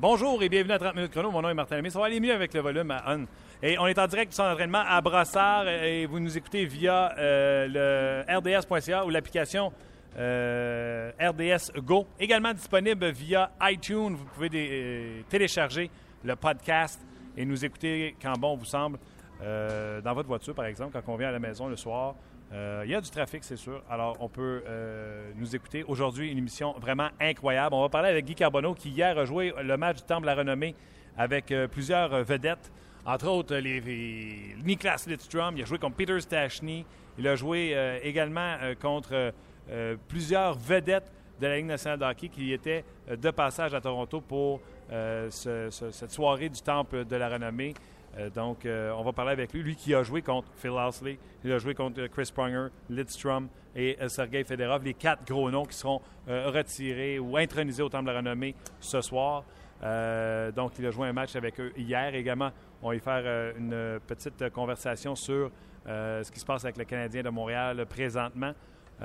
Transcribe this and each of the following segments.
Bonjour et bienvenue à 30 minutes chrono. Mon nom est Martin Lemay. Ça va aller mieux avec le volume à on. Et on est en direct du centre d'entraînement à Brassard et vous nous écoutez via euh, le rds.ca ou l'application euh, RDS Go. Également disponible via iTunes. Vous pouvez euh, télécharger le podcast et nous écouter quand bon vous semble. dans votre voiture, par exemple, quand on vient à la maison le soir, il y a du trafic, c'est sûr. Alors, on peut euh, nous écouter. Aujourd'hui, une émission vraiment incroyable. On va parler avec Guy Carbonneau, qui hier a joué le match du Temple la Renommée avec euh, plusieurs vedettes. Entre autres, les, Niklas Lidstrom. Il a joué contre Peter Stachny. Il a joué également contre plusieurs vedettes de la Ligue nationale de hockey qui étaient de passage à Toronto pour cette soirée du Temple de la Renommée. Euh, donc, euh, on va parler avec lui. Lui qui a joué contre Phil Housley, il a joué contre Chris Pronger, Lidstrom et euh, Sergei Federov, les quatre gros noms qui seront retirés ou intronisés au Temple de la Renommée ce soir. donc, il a joué un match avec eux hier. Également, on va y faire une petite conversation sur ce qui se passe avec le Canadien de Montréal présentement. on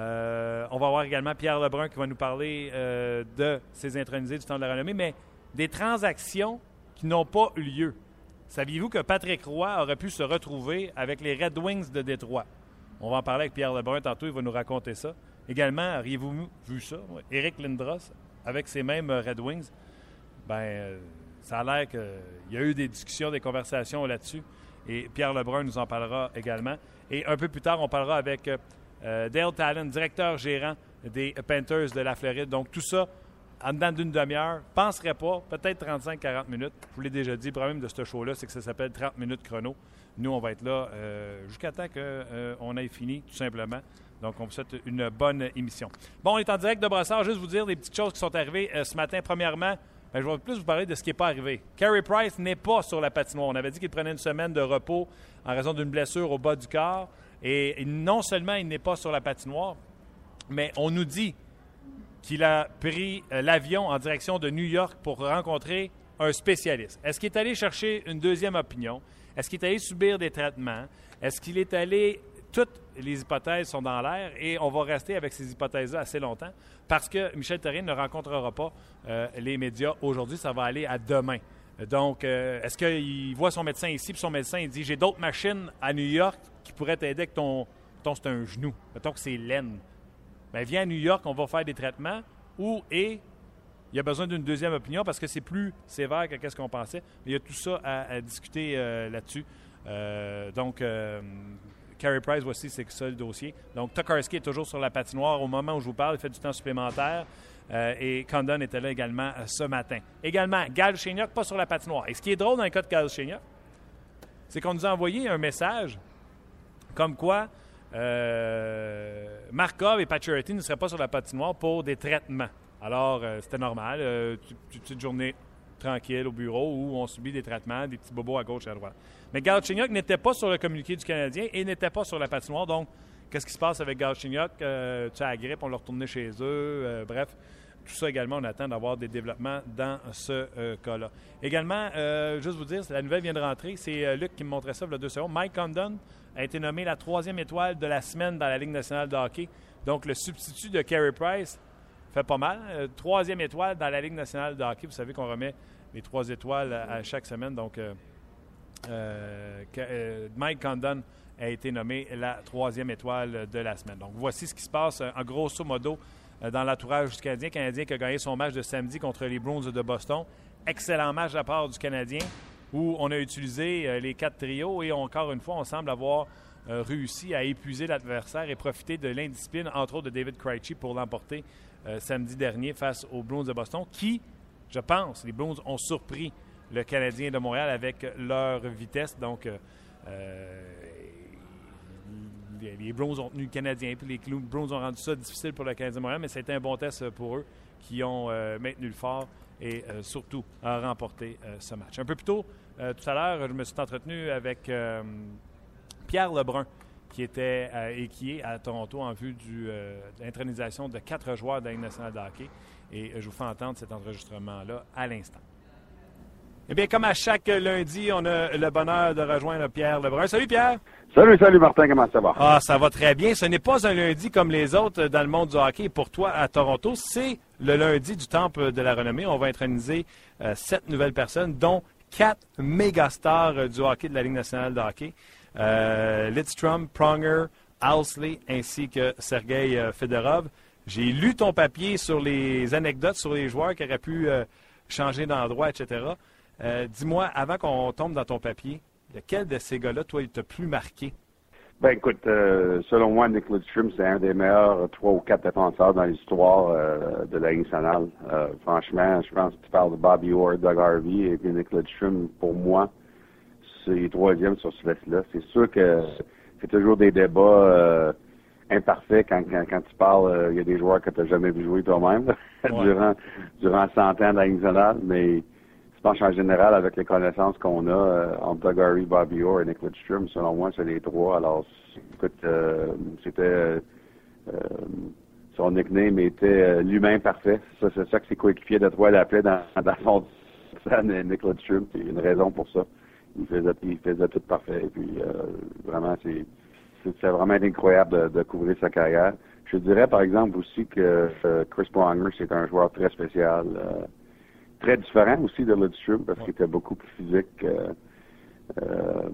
va avoir également Pierre Lebrun qui va nous parler de ces intronisés du Temple de la Renommée, mais des transactions qui n'ont pas eu lieu. Saviez-vous que Patrick Roy aurait pu se retrouver avec les Red Wings de Détroit? On va en parler avec Pierre Lebrun tantôt, il va nous raconter ça. Également, auriez-vous vu ça? Eric Lindros avec ses mêmes Red Wings. Ben, euh, ça a l'air qu'il y a eu des discussions, des conversations là-dessus. Et Pierre Lebrun nous en parlera également. Et un peu plus tard, on parlera avec euh, Dale Talon, directeur gérant des Panthers de la Floride. Donc, tout ça en dedans d'une demi-heure. Penserait pas, peut-être 35-40 minutes. Je vous l'ai déjà dit, le problème de ce show-là, c'est que ça s'appelle 30 minutes chrono. Nous, on va être là euh, jusqu'à temps qu'on euh, ait fini, tout simplement. Donc, on vous souhaite une bonne émission. Bon, on est en direct de Brassard. Juste vous dire des petites choses qui sont arrivées euh, ce matin. Premièrement, ben, je vais plus vous parler de ce qui n'est pas arrivé. Carey Price n'est pas sur la patinoire. On avait dit qu'il prenait une semaine de repos en raison d'une blessure au bas du corps. Et non seulement il n'est pas sur la patinoire, mais on nous dit qu'il a pris euh, l'avion en direction de New York pour rencontrer un spécialiste. Est-ce qu'il est allé chercher une deuxième opinion? Est-ce qu'il est allé subir des traitements? Est-ce qu'il est allé... Toutes les hypothèses sont dans l'air et on va rester avec ces hypothèses-là assez longtemps parce que Michel Terrien ne rencontrera pas euh, les médias aujourd'hui. Ça va aller à demain. Donc, euh, est-ce qu'il voit son médecin ici, puis son médecin il dit J'ai d'autres machines à New York qui pourraient t'aider avec ton. ton c'est un genou. Mettons que c'est laine. Bien, viens à New York, on va faire des traitements. Ou, et, il y a besoin d'une deuxième opinion parce que c'est plus sévère que ce qu'on pensait. Mais il y a tout ça à, discuter euh, là-dessus. Euh, donc, euh, Carey Price, voici, c'est ça le dossier. Donc, Tokarski est toujours sur la patinoire au moment où je vous parle. Il fait du temps supplémentaire. et Condon était là également ce matin. Également, Gal Chéniac, pas sur la patinoire. Et ce qui est drôle dans le cas de Gal c'est qu'on nous a envoyé un message comme quoi euh, Markov et Pacioretty ne seraient pas sur la patinoire pour des traitements. Alors, euh, c'était normal. Euh, petite journée tranquille au bureau où on subit des traitements, des petits bobos à gauche et à droite. Mais Galchenyuk n'était pas sur le communiqué du Canadien et n'était pas sur la patinoire. Donc, qu'est-ce qui se passe avec Galchenyuk? Euh, tu as la grippe, on l'a retourné chez eux. bref, tout ça également, on attend d'avoir des développements dans ce cas-là. Également, juste vous dire, la nouvelle vient de rentrer. C'est Luc qui me montrait ça il y a deux secondes. Mike Condon a été nommé la troisième étoile de la semaine dans la Ligue nationale de hockey. Donc, le substitut de Carey Price fait pas mal. Euh, troisième étoile dans la Ligue nationale de hockey. Vous savez qu'on remet les trois étoiles à, chaque semaine. Donc, euh, euh, Mike Condon a été nommé la troisième étoile de la semaine. Donc, voici ce qui se passe en grosso modo dans l'entourage du Canadien. Canadien qui a gagné son match de samedi contre les Bruins de Boston. Excellent match de la part du Canadien où on a utilisé euh, les quatre trios et encore une fois, on semble avoir euh, réussi à épuiser l'adversaire et profiter de l'indiscipline, entre autres de David Krejci, pour l'emporter euh, samedi dernier face aux Blues de Boston, qui, je pense, les Blues ont surpris le Canadien de Montréal avec leur vitesse. Donc, les, Blues ont tenu le Canadien, puis les Blues ont rendu ça difficile pour le Canadien de Montréal, mais c'était un bon test pour eux qui ont maintenu le fort et surtout remporté ce match. Un peu plus tôt, euh, tout à l'heure, je me suis entretenu avec euh, Pierre Lebrun, qui était euh, et qui est à Toronto en vue de l'intronisation de quatre joueurs de la nationale de hockey. Et je vous fais entendre cet enregistrement-là à l'instant. Eh bien, comme à chaque lundi, on a le bonheur de rejoindre Pierre Lebrun. Salut Pierre! Salut, salut Martin, comment ça va? Ah, ça va très bien. Ce n'est pas un lundi comme les autres dans le monde du hockey. Pour toi, à Toronto, c'est le lundi du Temple de la Renommée. On va introniser sept nouvelles personnes, dont quatre méga stars du hockey de la Ligue nationale de hockey. Lidstrom, Pronger, Housley ainsi que Sergei Fedorov. J'ai lu ton papier sur les anecdotes sur les joueurs qui auraient pu changer d'endroit, etc. Dis-moi, avant qu'on tombe dans ton papier, lequel de ces gars-là, toi, il t'a plus marqué? Ben écoute, euh, selon moi, Nick Lidstrom, c'est un des meilleurs trois ou quatre défenseurs dans l'histoire euh, de la Ligue nationale. Euh, franchement, je pense que tu parles de Bobby Orr, Doug Harvey et puis Nick Lidstrom, pour moi, c'est troisième sur ce liste-là. C'est sûr que c'est toujours des débats imparfaits quand, quand, tu parles, il y a des joueurs que tu n'as jamais vu jouer toi-même durant, durant 100 ans de la Ligue nationale, mais pense en général, avec les connaissances qu'on a euh, entre Doug Harry, Bobby Orr et Nick Lidstrom, selon moi, c'est les trois. Alors, écoute, euh, c'était... Euh, son nickname était l'humain parfait. Ça, c'est ça que ses coéquipiers de trois l'appelaient dans, dans son Nick Lidstrom. A une raison pour ça. Il faisait, il faisait tout parfait. Et puis, vraiment, c'est c'est vraiment incroyable de, couvrir sa carrière. Je dirais, par exemple, aussi que Chris Pronger, c'est un joueur très spécial très différent aussi de Lidstrom parce qu'il était beaucoup plus physique, euh, euh,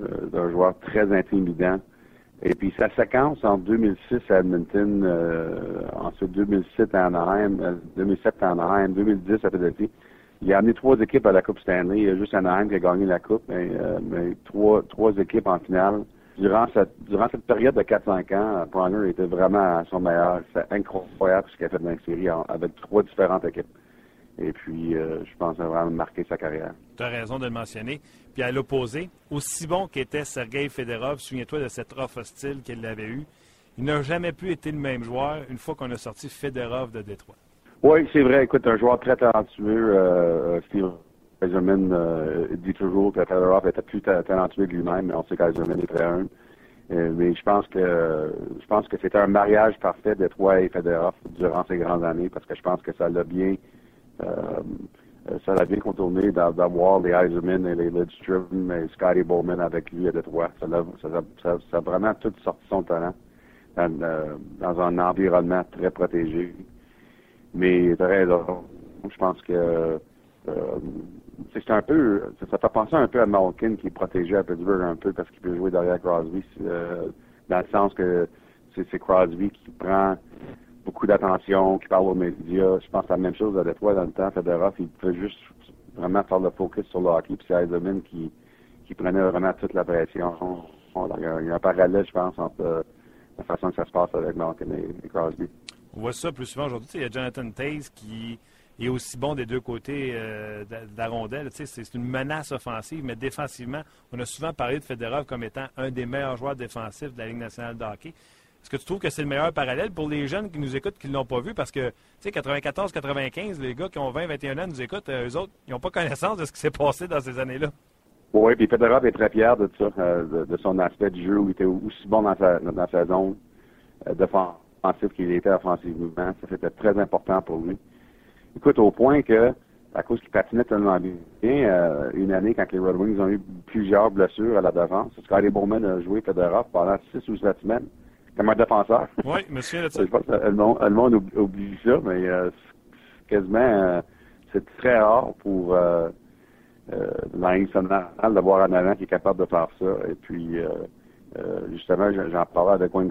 euh, d'un joueur très intimidant. Et puis sa séquence en 2006 à Edmonton, ensuite 2007 à Anaheim, 2007 à Anaheim, 2010 à Philadelphie, il a amené trois équipes à la Coupe Stanley. Il y a juste Anaheim qui a gagné la Coupe, mais, mais trois, trois équipes en finale. Durant cette, durant cette période de 4-5 ans, Pronger était vraiment à son meilleur. C'est incroyable ce qu'il a fait dans la série avec trois différentes équipes. Et puis, euh, je pense avoir marqué sa carrière. Tu as raison de le mentionner. Puis à l'opposé, aussi bon qu'était Sergei Fedorov, souviens-toi de cette offre hostile qu'il avait eue, il n'a jamais pu être le même joueur une fois qu'on a sorti Fedorov de Détroit. Oui, c'est vrai. Écoute, un joueur très talentueux. Euh, Steve Kaiserman euh, dit toujours que Fedorov était plus talentueux que lui-même, mais on sait qu'Eiserman est très humble. Euh, mais je pense que je pense que c'était un mariage parfait de Détroit et Fedorov durant ces grandes années parce que je pense que ça l'a bien ça l'a bien contourné d'avoir les Eiserman et les Lidstrom et Scotty Bowman avec lui à Détroit. Ça ça, a vraiment tout sorti son talent dans, euh, un environnement très protégé. Mais raison. Je pense que euh, c'est un peu, ça fait penser un peu à Malkin qui est protégé à Pittsburgh un peu parce qu'il peut jouer derrière Crosby, dans le sens que c'est Crosby qui prend beaucoup d'attention, qui parle aux médias. Je pense à la même chose à Détroit dans le temps. Fedorov, il peut juste vraiment faire le focus sur le hockey. Puis c'est Eisenman qui, qui prenait vraiment toute la pression. il, y a, un parallèle, je pense, entre euh, la façon que ça se passe avec Malkin et, Crosby. On voit ça plus souvent aujourd'hui. Il y a Jonathan Taze qui est aussi bon des deux côtés euh, de la. C'est une menace offensive, mais défensivement, on a souvent parlé de Fedorov comme étant un des meilleurs joueurs défensifs de la Ligue nationale de hockey. Est-ce que tu trouves que c'est le meilleur parallèle pour les jeunes qui nous écoutent, qui ne l'ont pas vu? Parce que, tu sais, 94-95, les gars qui ont 20-21 ans nous écoutent, euh, eux autres, ils n'ont pas connaissance de ce qui s'est passé dans ces années-là. Oui, puis Fedorov est très fier de ça, euh, de, son aspect du jeu où il était aussi bon dans sa, dans sa zone euh, qu'il était offensivement. Ça, c'était très important pour lui. Écoute, au point que, à cause qu'il patinait tellement bien, une année, quand les Red Wings ont eu plusieurs blessures à la défense, Scotty Bowman a joué Fedorov pendant 6 ou 7 semaines comme un défenseur. Oui, monsieur, Je pense que le monde, le monde oublie ça, mais euh, quasiment, euh, c'est très rare pour euh, euh, la d'avoir un avant qui est capable de faire ça. Et puis, euh, justement, j'en parlais avec Wayne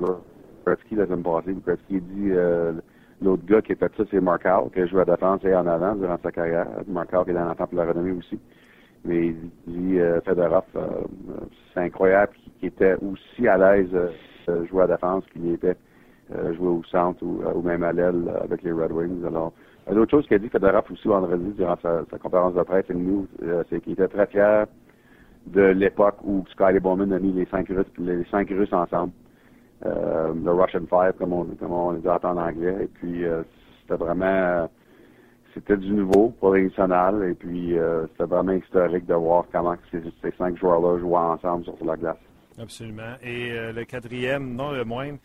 Gretzky la semaine passée. Gretzky dit l'autre gars qui a fait ça, c'est Mark Howell, qui a joué à défense et en avant durant sa carrière. Mark Howell qui est dans l'entente pour la renommée aussi. Mais il dit Fedorov, c'est incroyable qu'il était aussi à l'aise euh, jouer à défense qu'il était euh, joué au centre ou, euh, même à l'aile avec les Red Wings. Alors, l'autre chose qu'a dit Fedorov aussi vendredi durant sa, conférence de presse et nous, c'est qu'il était très fier de l'époque où Scotty Bowman a mis les cinq Russes, les cinq Russes ensemble. le Russian Five, comme on, comme on en anglais. Et puis, c'était vraiment, c'était du nouveau pour les nationales. Et puis, c'était vraiment historique de voir comment ces, ces cinq joueurs-là jouaient ensemble sur la glace. Absolument. Et euh, le quatrième, non le moindre,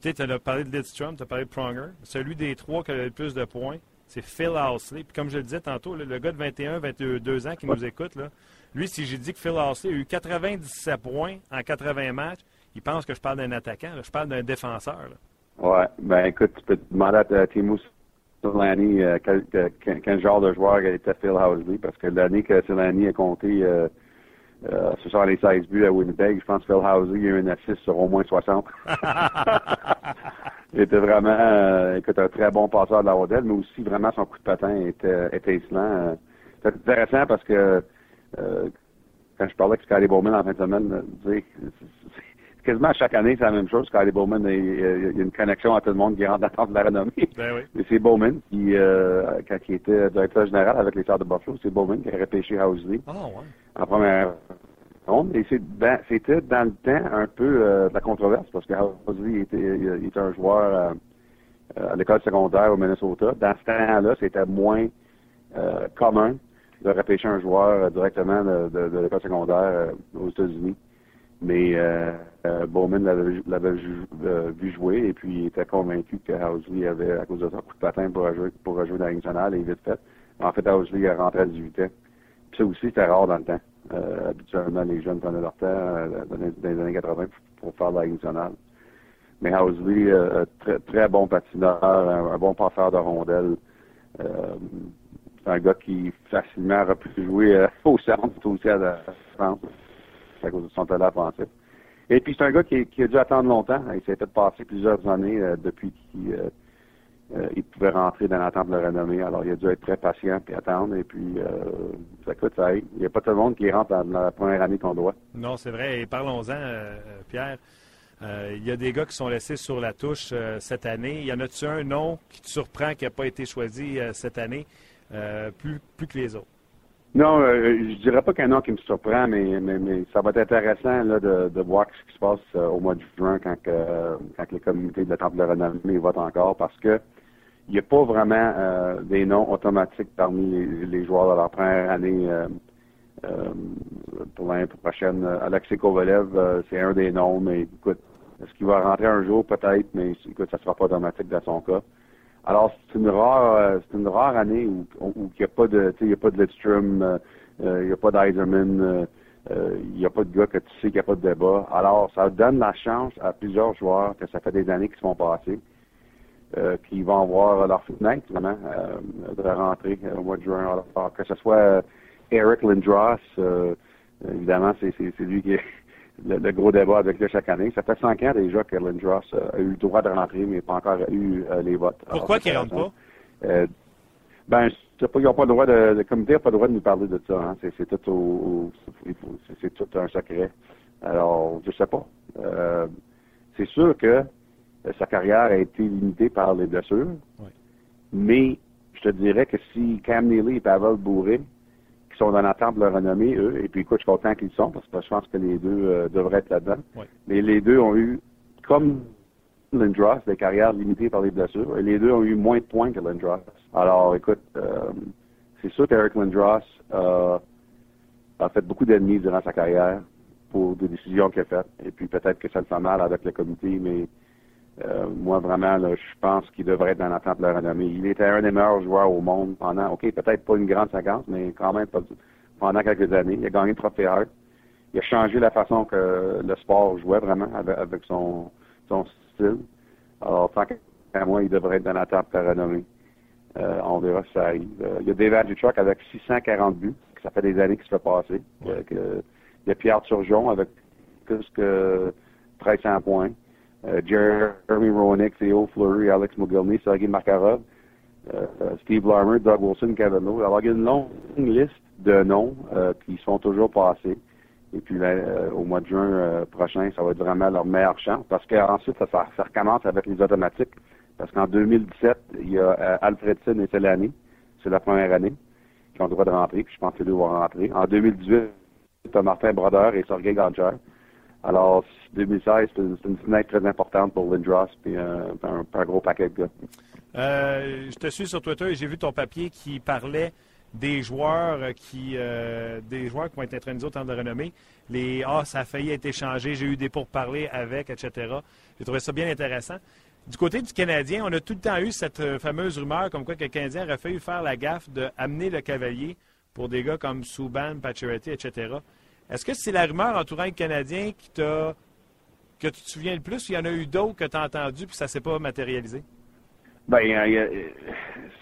tu as parlé de Lidstrom, tu as parlé de Pronger. Celui des trois qui a le plus de points, c'est Phil Housley. Puis comme je le disais tantôt, le gars de 21, 22 ans qui nous écoute, là, lui, si j'ai dit que Phil Housley a eu 97 points en 80 matchs, il pense que je parle d'un attaquant. je parle d'un défenseur. Oui. Ben écoute, tu peux te demander à Timo Silani, quel, genre de joueur était Phil Housley, parce que l'année que Silani a compté euh, euh, 16 buts à Winnipeg, je pense que Phil Housley a eu un assist sur au moins 60. Il était vraiment euh, écoute, un très bon passeur de la rondelle, mais aussi vraiment son coup de patin était étincelant. C'est intéressant parce que euh, quand je parlais avec Scotty Bowman en fin de semaine, quasiment chaque année, c'est la même chose. Scotty Bowman, il, y a une connexion à tout le monde qui rentre dans de la renommée. Ben oui. Mais c'est Bowman qui, euh, quand il était directeur général avec les Stars de Buffalo, c'est Bowman qui a repêché Housley oh, ouais. En première ronde. Et c'était dans le temps un peu euh, de la controverse parce que Housley était, était un joueur euh, à l'école secondaire au Minnesota. Dans ce temps-là, c'était moins commun de repêcher un joueur directement de, l'école secondaire aux États-Unis. Mais euh, euh, Bowman l'avait euh, vu jouer et puis il était convaincu que Housley avait, à cause de son coup de patin pour rejouer, pour rejouer dans la nationale et vite fait. En fait, Housley est rentré à 18 ans. Ça aussi, c'était rare dans le temps. Euh, habituellement, les jeunes prenaient leur temps dans, les, années 80 pour, faire la nationale. Mais Housley, très, très bon patineur, un, bon passeur de rondelles. c'est un gars qui facilement aurait pu jouer au centre, aussi à la France à cause de son talent offensif. Et puis, c'est un gars qui, a dû attendre longtemps. Il s'est fait passer plusieurs années euh, depuis qu'il euh, euh, pouvait rentrer dans l'attente de la renommée. Alors, il a dû être très patient et attendre. Et puis, ça coûte, ça Il n'y a pas tout le monde qui rentre dans la première année qu'on doit. Non, c'est vrai. Et parlons-en, Pierre. il y a des gars qui sont laissés sur la touche cette année. Y en a-tu un nom qui te surprend qui n'a pas été choisi cette année, plus, plus que les autres? Non, euh, je dirais pas qu'un nom qui me surprend, mais, mais, mais, ça va être intéressant là, de, de voir ce qui se passe euh, au mois de juin quand, que, quand les communautés de la Temple de renommée votent encore, parce que il n'y a pas vraiment euh, des noms automatiques parmi les, joueurs de leur première année pour l'année prochaine. Alexei Kovalev, c'est un des noms, mais écoute, est-ce qu'il va rentrer un jour? Peut-être, mais écoute, ça sera pas automatique dans son cas. Alors, c'est une rare, euh, c'est une rare année où, il n'y a pas de, il a pas de Lidstrom, euh, euh, il n'y a pas d'Eiserman, il n'y a pas de gars que tu sais qu'il n'y a pas de débat. Alors, ça donne la chance à plusieurs joueurs que ça fait des années qu'ils se font passer, euh, qui vont avoir leur fenêtre, vraiment, de rentrer au mois de juin. Alors, que ce soit Eric Lindros, évidemment, c'est, lui qui est le, gros débat avec lui chaque année. Ça fait cinq ans déjà que Lindros a eu le droit de rentrer, mais pas encore eu euh, les votes. Pourquoi qu'il ne rentre pas? Euh, ben, je sais pas, ils n'ont pas le droit de, le comité n'a pas le droit de nous parler de ça. Hein. C'est, tout au, c'est tout un secret. Alors, je sais pas. Euh, c'est sûr que sa carrière a été limitée par les blessures. Mais je te dirais que si Cam Neely et Pavel Bourré qui sont dans l'attente de leur renommée, eux. Et puis, écoute, je suis content qu'ils sont, parce que je pense que les deux euh, devraient être là-dedans. Mais les deux ont eu, comme Lindros, des carrières limitées par les blessures, et les deux ont eu moins de points que Lindros. Alors, écoute, euh, c'est sûr qu'Eric Lindros a fait beaucoup d'ennemis durant sa carrière pour des décisions qu'il a faites. Et puis, peut-être que ça le fait mal avec le comité, mais euh, moi, vraiment, là, je pense qu'il devrait être dans l'attente de la renommée. Il était un des meilleurs joueurs au monde pendant, OK, peut-être pas une grande séquence, mais quand même pendant quelques années. Il a gagné le trophée Hart. Il a changé la façon que le sport jouait vraiment avec, son, son style. Alors, tant qu'à moi, il devrait être dans l'attente de la renommée. Euh, on verra si ça arrive. Euh, il y a David Dutrock avec 640 buts. Ça fait des années qu'il se fait passer. il y a Pierre Turgeon avec plus que 1300 points. Euh, Jeremy Roenick, Theo Fleury, Alex Mogilny, Sergei Makarov, euh, Steve Larmer, Doug Wilson, Lowe. Alors, il y a une longue liste de noms euh, qui sont toujours passés. Et puis au mois de juin prochain, ça va être vraiment leur meilleure chance parce qu'ensuite, ça, ça, recommence avec les automatiques. Parce qu'en 2017, il y a Alfredson et Selani. C'est la première année qui ont le droit de rentrer. Puis je pense que les deux vont rentrer. En 2018, tu as Martin Brodeur et Sergei Ganger. Alors, 2016, c'est une, fenêtre très importante pour Lindros, puis un, un, gros paquet de gars. Euh, je te suis sur Twitter et j'ai vu ton papier qui parlait des joueurs qui euh, des joueurs qui vont être intronisés au temps de renommée. Les Ah, ça a failli être échangé, j'ai eu des pourparlers avec, etc. J'ai trouvé ça bien intéressant. Du côté du Canadien, on a tout le temps eu cette euh, fameuse rumeur comme quoi que le Canadien aurait failli faire la gaffe d'amener le cavalier pour des gars comme Souban, Pacioretty, etc. Est-ce que c'est la rumeur entourant le Canadien qui t'a que tu te souviens le plus ou il y en a eu d'autres que tu as entendu puis ça s'est pas matérialisé? Ben,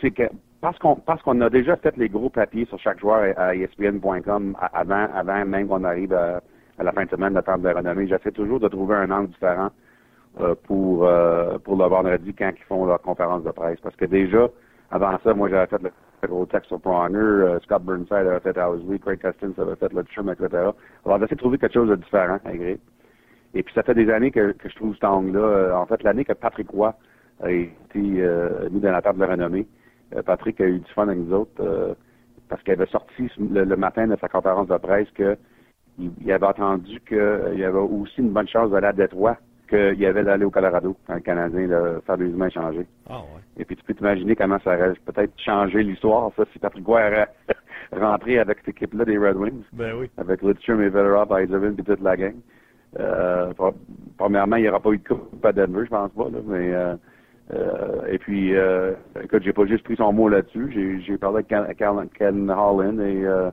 c'est que parce qu'on parce qu'on a déjà fait les gros papiers sur chaque joueur à ESPN.com avant avant même qu'on arrive à, la fin de semaine table de renommée, j'essaie toujours de trouver un angle différent euh, pour euh, pour le vendredi quand ils font leur conférence de presse. Parce que déjà, avant ça, moi j'avais fait le gros texte euh, Scott Burnside avait fait Housley, Craig Custins avait fait le etc. Alors j'essaie de trouver quelque chose de différent, agré. Et puis ça fait des années que, je trouve cet angle-là. En fait, l'année que Patrick Roy a été mis dans la table de renommée, euh, Patrick a eu du fun avec nous autres euh, parce qu'il avait sorti le, matin de sa conférence de presse qu'il avait entendu qu'il euh, y avait aussi une bonne chance d'aller à Détroit qu'il y avait d'aller au Colorado, un Canadien là, fabuleusement échangé. Ah ouais. Et puis tu peux t'imaginer comment ça aurait peut-être changé l'histoire, ça, si Patrick Roy aurait rentré avec cette équipe-là des Red Wings. Ben oui. Avec Lidstrom et Velerov, Eiservin et toute la gang. premièrement, il n'y aura pas eu de coupe à Denver, je pense pas, là, mais euh, et puis, euh, écoute, j'ai pas juste pris son mot là-dessus. J'ai parlé avec Ken, Holland et euh, euh,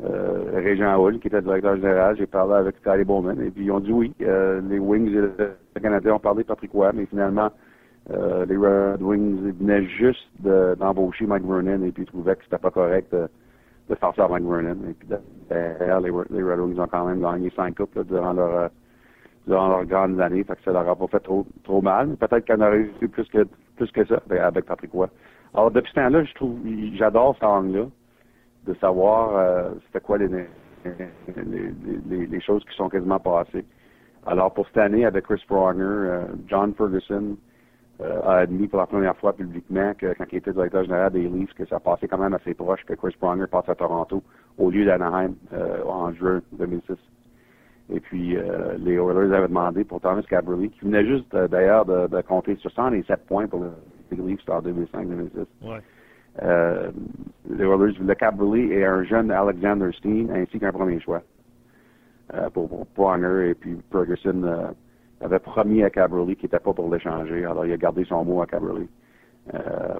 Régent Hull, qui était directeur général. J'ai parlé avec Scotty Bowman. Et puis, ils ont dit oui. Euh, les Wings et le Canadien ont parlé de Patrick Roy, mais finalement, euh, les Red Wings venaient juste d'embaucher Mike Vernon et puis ils trouvaient que c'était pas correct de, faire ça à Mike Vernon. Et puis, derrière, les, Red Wings ont quand même gagné cinq coupes durant leur durant leurs grandes années. Fait que ça leur a pas fait trop, trop mal. Peut-être qu'on aurait eu plus que, plus que ça ben, avec Patrick Roy. Alors, depuis ce temps-là, je trouve, j'adore cette angle-là, de savoir euh, c'était quoi les, les, les, choses qui sont quasiment passées. Alors, pour cette année, avec Chris Pronger, euh, John Ferguson euh, a admis pour la première fois publiquement que quand il était directeur général des Leafs, que ça passait quand même assez proche que Chris Pronger passe à Toronto au lieu d'Anaheim en juin 2006. Et puis, euh, les Oilers avaient demandé pour Thomas Cabrelli, qui venait juste euh, d'ailleurs de, de, compter 67 points pour les Leafs en 2005-2006. Ouais. Euh, les Oilers voulaient Cabrelli et un jeune Alexander Steen, ainsi qu'un premier choix euh, pour, pour Pronger. Et puis, Ferguson euh, avait promis à Cabrelli qu'il n'était pas pour l'échanger. Alors, il a gardé son mot à Cabrelli.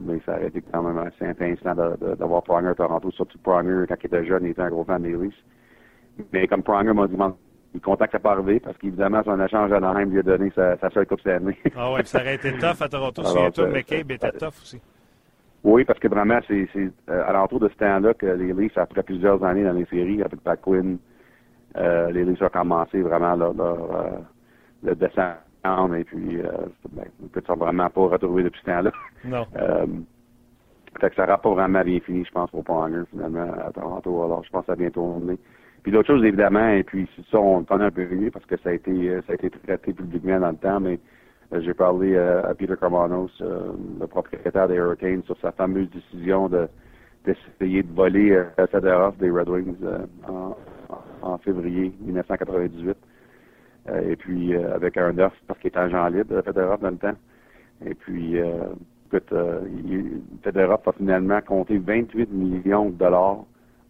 mais ça a été quand même assez intéressant d'avoir Pronger à Toronto, surtout Pronger, quand il était jeune, il était un gros fan des Leafs. Mais comme Pronger m'a demandé il contacte à pas arriver parce qu'évidemment, son échange à Anaheim lui a donné sa, sa seule Coupe Stanley. ah oui, ça aurait été tough à Toronto. Alors, toi, McCabe était tough aussi. Oui, parce que vraiment, c'est euh, à l'entour de ce temps-là que les Leafs, après plusieurs années dans les séries, avec Pat Quinn, euh, les Leafs ont commencé vraiment leur, leur euh, le descendre et puis euh, ben, ils ne sont vraiment pas retrouvés depuis ce temps-là. Non. Euh, fait que ça n'aura pas vraiment bien fini, je pense, pour Ponger, finalement, à Toronto. Alors, je pense que ça a bien tourné. Puis l'autre chose, évidemment, et puis ça, on connaît un peu mieux parce que ça a été ça a été traité publiquement dans le temps, mais j'ai parlé euh, à Peter Carmanos, le propriétaire des Hurricanes, sur sa fameuse décision de d'essayer de voler Fedorov des Red Wings en, février 1998. et puis avec un offre parce qu'il était agent libre, Fedorov dans le temps. Et puis écoute, Fedorov a finalement compté 28 millions de dollars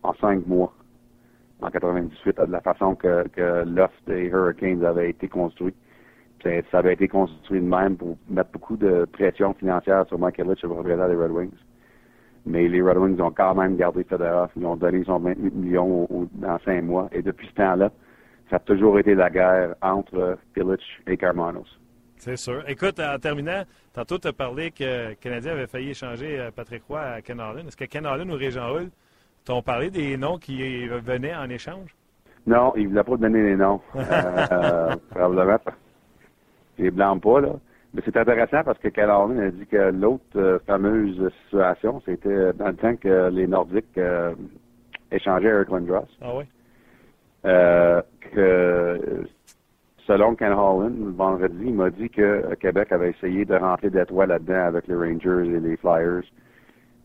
en cinq mois en 98 de la façon que, que l'offre des Hurricanes avait été construit. Ça avait été construit de même pour mettre beaucoup de pression financière sur Mike Ellich, le propriétaire des Red Wings. Mais les Red Wings ont quand même gardé Fedorov. Ils ont donné son 28 millions dans cinq mois. Et depuis ce temps-là, ça a toujours été la guerre entre Illich et Carmanos. C'est sûr. Écoute, en terminant, tantôt tu as parlé que le Canadien avait failli échanger euh, Patrick Roy à Ken Allen. Est-ce que Ken Allen ou Régent Hull T'ont parlé des noms qui venaient en échange? Non, il ne voulait pas donner les noms. euh, probablement. Je blâme pas, là. Mais c'est intéressant parce que Caroline a dit que l'autre euh, fameuse situation, c'était dans le temps que les Nordiques euh, échangeaient Eric Lindros. Ah oui? Euh, que selon Ken Holland, le vendredi, il m'a dit que Québec avait essayé de rentrer des toits là-dedans avec les Rangers et les Flyers.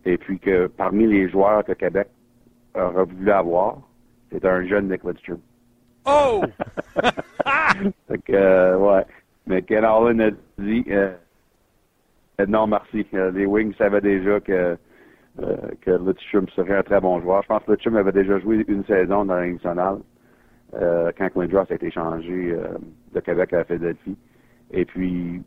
Et puis que parmi les joueurs que Québec aurait voulu avoir, c'est un jeune Nick Lidstrom. Oh! fait que, ouais. Mais Ken Allen a dit euh, non, merci. Euh, les Wings savaient déjà que, euh, serait un très bon joueur. Je pense que Lidstrom avait déjà joué une saison dans la nationale euh, quand Lindros a été changé de Québec à Philadelphie. Et puis,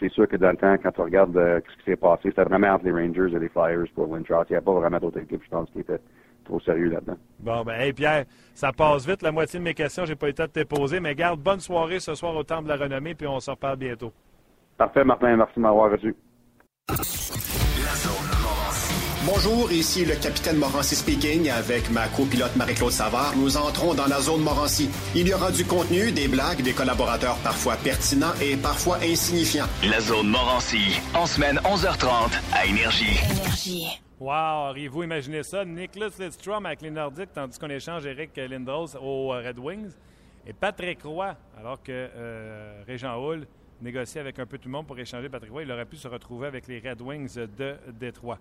c'est sûr que dans le temps, quand tu regardes euh, ce qui s'est passé, c'était vraiment entre les Rangers et les Flyers pour Winthrop. Il n'y a pas vraiment d'autres équipes, je pense, qui étaient trop sérieux là-dedans. Bon, ben, hey Pierre, ça passe vite. La moitié de mes questions, j'ai pas eu le temps de te poser, mais garde bonne soirée ce soir au Temple de la Renommée, puis on se reparle bientôt. Parfait, Martin. Merci de m'avoir reçu. Bonjour, ici le capitaine Morancy speaking avec ma copilote Marie-Claude Savard. Nous entrons dans la zone Morancy. Il y aura du contenu, des blagues, des collaborateurs parfois pertinents et parfois insignifiants. La zone Morancy, en semaine 11h30 à Énergie. Énergie. Wow, auriez-vous imaginé ça? Nicholas Lidstrom avec les Nordiques, tandis qu'on échange Eric Lindros aux Red Wings. Et Patrick Roy, alors que euh, Régent négocie avec un peu tout le monde pour échanger Patrick Roy, il aurait pu se retrouver avec les Red Wings de Détroit.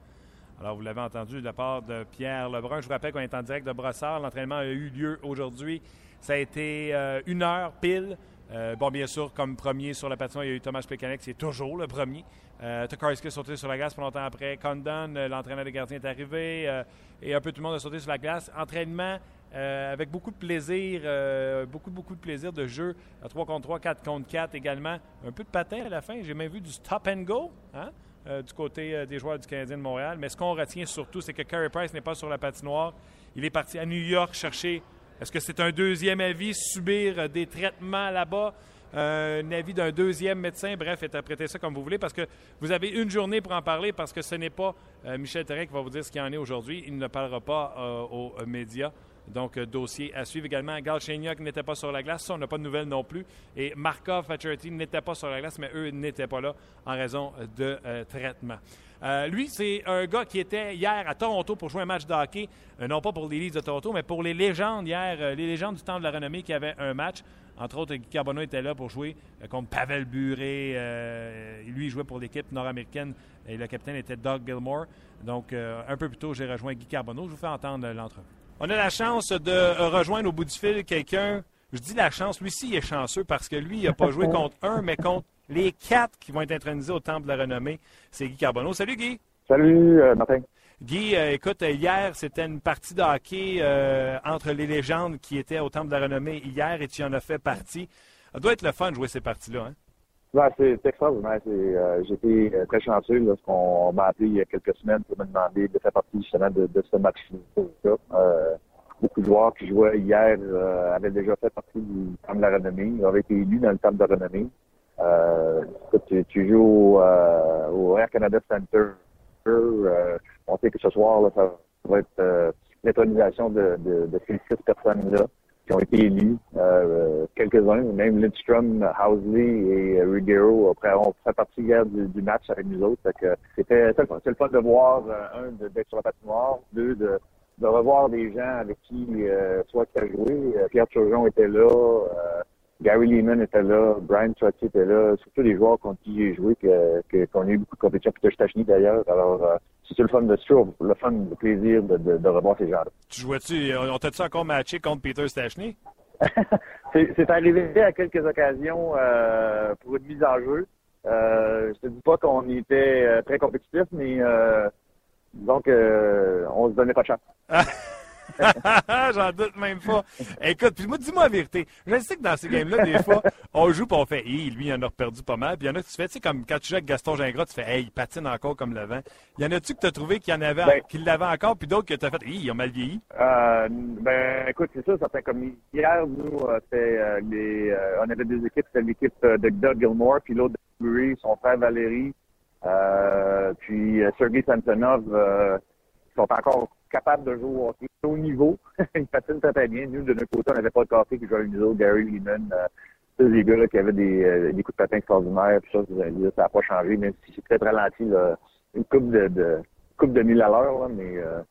Alors, vous l'avez entendu de la part de Pierre Lebrun. Je vous rappelle qu'on est en direct de Brossard. L'entraînement a eu lieu aujourd'hui. Ça a été euh, une heure pile. Euh, bon, bien sûr, comme premier sur la patinoire, il y a eu Thomas Plekanec, c'est toujours le premier. Euh, Tokarski a sauté sur la glace pas longtemps après. Condon, euh, l'entraîneur des gardiens, est arrivé. et un peu tout le monde a sauté sur la glace. Entraînement avec beaucoup de plaisir, beaucoup, beaucoup de plaisir de jeu. 3 contre 3, 4 contre 4 également. Un peu de patin à la fin. J'ai même vu du stop and go. Hein? Euh, du côté euh, des joueurs du Canadien de Montréal. Mais ce qu'on retient surtout, c'est que Carey Price n'est pas sur la patinoire. Il est parti à New York chercher. Est-ce que c'est un deuxième avis, subir euh, des traitements là-bas? un avis d'un deuxième médecin. Bref, interprétez ça comme vous voulez parce que vous avez une journée pour en parler parce que ce n'est pas Michel Terrain qui va vous dire ce qu'il en est aujourd'hui. Il ne parlera pas aux médias. Donc, euh, dossier à suivre également. Galchenyuk n'était pas sur la glace. Ça, on n'a pas de nouvelles non plus. Et Markov, Faturity n'était pas sur la glace, mais eux n'étaient pas là en raison de euh, traitement. Euh, lui, c'est un gars qui était hier à Toronto pour jouer un match de hockey, non pas pour les de Toronto, mais pour les légendes hier, les légendes du temps de la renommée qui avaient un match. Entre autres, Guy Carbonneau était là pour jouer contre Pavel Buré. lui, jouait pour l'équipe nord-américaine et le capitaine était Doug Gilmore. Donc, un peu plus tôt, j'ai rejoint Guy Carbonneau. Je vous fais entendre l'entrevue. On a la chance de rejoindre au bout du fil quelqu'un. Je dis la chance, lui ci il est chanceux parce que lui, il n'a pas joué contre un, mais contre les quatre qui vont être intronisés au Temple de la Renommée. C'est Guy Carbonneau. Salut Guy. Salut euh, Martin. Guy, euh, écoute, hier, c'était une partie de hockey euh, entre les légendes qui étaient au Temple de la Renommée hier et tu en as fait partie. Ça doit être le fun de jouer ces parties-là, hein? c'est extraordinaire. Euh, J'étais euh, très chanceux lorsqu'on m'a appelé il y a quelques semaines pour me demander de faire partie justement de, ce match-là. Euh, beaucoup de joueurs qui jouaient hier euh, avaient déjà fait partie du temps de la renommée. Ils avaient été élus dans le temps de la renommée. Euh, tu, tu, joues au, au, Air Canada Center. on sait que ce soir, là, ça va être l'intronisation de, de, de ces six personnes-là qui ont été élus, euh, quelques-uns, même Lindstrom, Housley et euh, Ruggiero ont fait partie hier du, match avec nous autres. C'était le fun de voir, euh, un, d'être sur la patinoire, deux, de, de revoir des gens avec qui euh, soit qui a joué. Pierre Turgeon était là, Gary Lehman était là, Brian Trotty était là, surtout les joueurs contre qui j'ai joué, que, qu'on a eu beaucoup de compétition. Peter Stachny d'ailleurs. Alors, c'est le fun de toujours le fun, le plaisir de, de, revoir ces gens-là. Tu jouais-tu, on t'a-tu encore matché contre Peter Stachny? c'est arrivé à quelques occasions euh, pour une mise en jeu. Euh, je te dis pas qu'on était euh, très compétitif, mais euh, qu'on on se donnait pas de chance. J'en doute même pas. Écoute, puis moi, dis-moi la vérité. Je sais que dans ces games-là, des fois, on joue puis on fait, hey, lui, il en a perdu pas mal. Puis il y en a que tu fais, tu sais, comme quand tu joues avec Gaston Gingras, tu fais, hey, il patine encore comme le vent. Il y en a-tu que tu as trouvé qu'il y en avait, ben, qu'il l'avait encore, puis d'autres que tu as fait, hey, ils ont mal vieilli? Euh, ben, écoute, c'est ça, ça fait comme hier, nous, euh, euh, les, euh, on avait des équipes, c'était l'équipe de Doug Gilmore, puis l'autre de Murray, son frère Valérie, puis Sergei Santonov, sont encore capables de jouer au au niveau. ils patinent très, très bien. Nous, de notre côté, on n'avait pas de café qui jouait avec Gary Lehman, euh, tous les gars là, qui avaient des, euh, des coups de patin extraordinaires, puis ça, ça n'a pas changé, même si c'est très ralenti, là, une coupe de, de coupe de mille à l'heure, mais euh,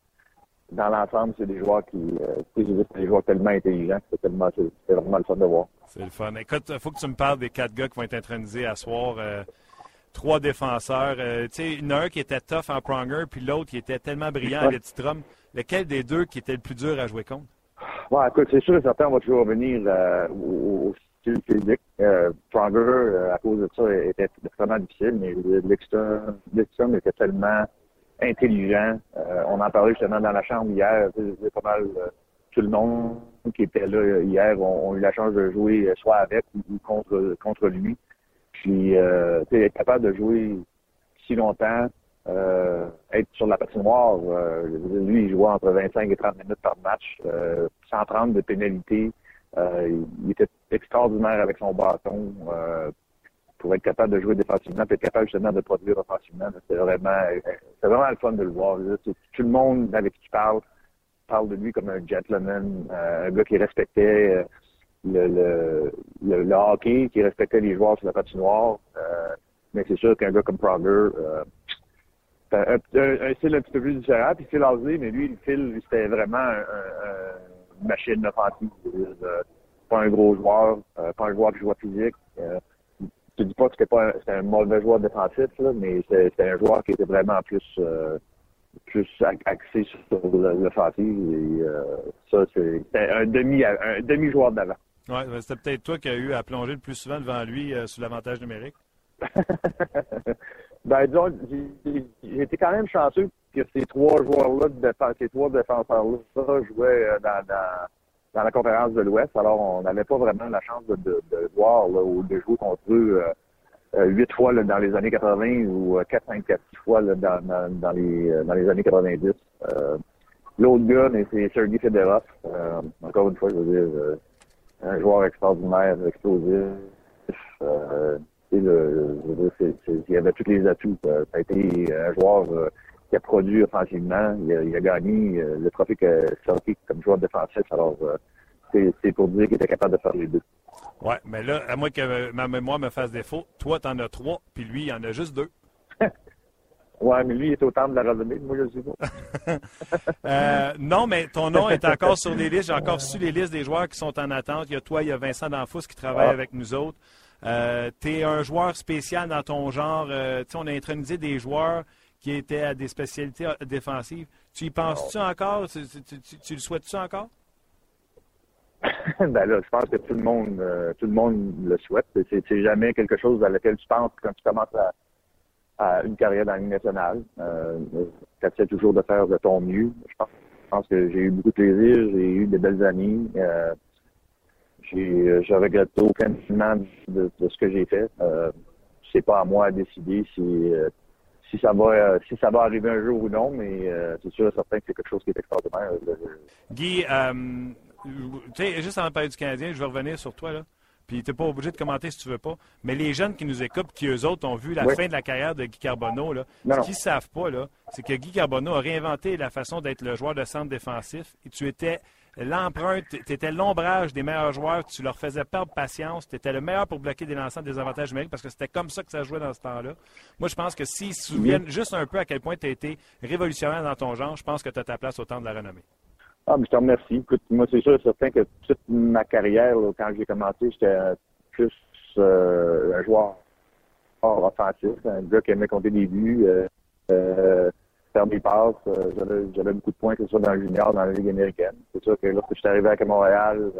dans l'ensemble, c'est des joueurs qui, c'est des joueurs tellement intelligents, c'est tellement, c'est vraiment le fun de voir. C'est le fun. Écoute, il faut que tu me parles des quatre gars qui vont être intronisés à soir. Trois défenseurs. Euh, tu sais, il y en a un qui était tough en Pronger, puis l'autre qui était tellement brillant à Letitrum. Lequel des deux qui était le plus dur à jouer contre? Ouais, écoute, c'est sûr et certain, on va toujours revenir euh, au, style physique. Euh, Pronger, euh, à cause de ça, était vraiment difficile, mais Letitrum était tellement intelligent. on en parlait justement dans la chambre hier. C'est pas mal tout le monde qui était là hier ont, eu la chance de jouer soit avec ou, contre contre lui. Puis, euh, être capable de jouer si longtemps, euh, être sur la patinoire, euh, lui, il jouait entre 25 et 30 minutes par match, euh, sans prendre de pénalité. Euh, il était extraordinaire avec son bâton. pour être capable de jouer défensivement, puis être capable justement de produire offensivement. C'est vraiment, c'est vraiment le fun de le voir. Tout le monde avec qui tu parles parle de lui comme un gentleman, un gars qui respectait le, le, le, hockey, qui respectait les joueurs sur la patinoire. Euh, mais c'est sûr qu'un gars comme Prager, euh, un, style un petit peu plus différent. Puis Phil Housley, mais lui, le Phil, c'était vraiment un, une machine offensive. Euh, pas un gros joueur, euh, pas un joueur qui joue physique. Euh, je dis pas que c'était pas un, un mauvais joueur défensif, là, mais c'était un joueur qui était vraiment plus euh, plus axé sur l'offensive. Et euh, ça, c'est un demi un demi joueur d'avant. Ouais, ben, c'était peut-être toi qui as eu à plonger le plus souvent devant lui euh, sur l'avantage numérique. ben, disons, j'ai quand même chanceux que ces trois joueurs-là, ces trois défenseurs-là, jouaient euh, dans, la conférence de l'Ouest. Alors, on n'avait pas vraiment la chance de, de, voir ou de jouer contre eux euh, huit fois dans les années 80 ou quatre, cinq, quatre fois dans, les, dans les années 90. L'autre gars, c'est Sergei Fedorov. encore une fois, je veux dire un joueur extraordinaire, explosif. Euh, le, il y avait tous les atouts. Ça a été un joueur euh, qui a produit offensivement. Il a, il a gagné euh, le trophée que sorti comme joueur défensif. Alors, euh, c'est pour dire qu'il était capable de faire les deux. Ouais, mais là, à moins que ma mémoire me fasse défaut, toi, tu en as trois, puis lui, il en a juste deux. Ouais, mais lui, il est au temps de la renommée. Moi, je le sais pas. euh, non, mais ton nom est encore sur les listes. J'ai encore su les listes des joueurs qui sont en attente. Il y a toi, il y a Vincent Danfous qui travaille ah. avec nous autres. Euh, tu es un joueur spécial dans ton genre. Euh, on a intronisé des joueurs qui étaient à des spécialités euh, défensives. Tu y penses-tu encore? Tu, tu, le souhaites-tu encore? ben là, je pense que tout le monde, euh, tout le monde le souhaite. C'est jamais quelque chose à laquelle tu penses quand tu commences à à une carrière dans la nationale. Euh, toujours de faire de ton mieux. Je pense, que j'ai eu beaucoup de plaisir, j'ai eu des belles années. Euh, j'ai, je regrette aucunement de, de ce que j'ai fait. Euh, c'est pas à moi à décider si euh, ça va euh, si ça va arriver un jour ou non, mais c'est sûr et certain que c'est quelque chose qui est extraordinaire. Guy, tu sais, juste avant de parler du Canadien, je vais revenir sur toi là. Puis tu n'es pas obligé de commenter si tu veux pas. Mais les jeunes qui nous écoutent, qui eux autres ont vu la fin de la carrière de Guy Carbonneau, là, ce qu'ils ne savent pas, là, c'est que Guy Carbonneau a réinventé la façon d'être le joueur de centre défensif. Et tu étais l'empreinte, tu étais l'ombrage des meilleurs joueurs, tu leur faisais perdre patience, tu étais le meilleur pour bloquer des lancers des avantages numériques parce que c'était comme ça que ça jouait dans ce temps-là. Moi, je pense que s'ils se souviennent juste un peu à quel point tu as été révolutionnaire dans ton genre, je pense que tu as ta place au temps de la renommée. Ah, mais je te remercie. Écoute, moi, c'est sûr certain que toute ma carrière, quand j'ai commencé, j'étais plus euh, un joueur offensif, un gars qui aimait compter des buts, euh, euh, faire des passes. Euh, j'avais beaucoup de points, que ce soit dans le junior, dans la Ligue américaine. C'est sûr que lorsque je suis arrivé à Montréal,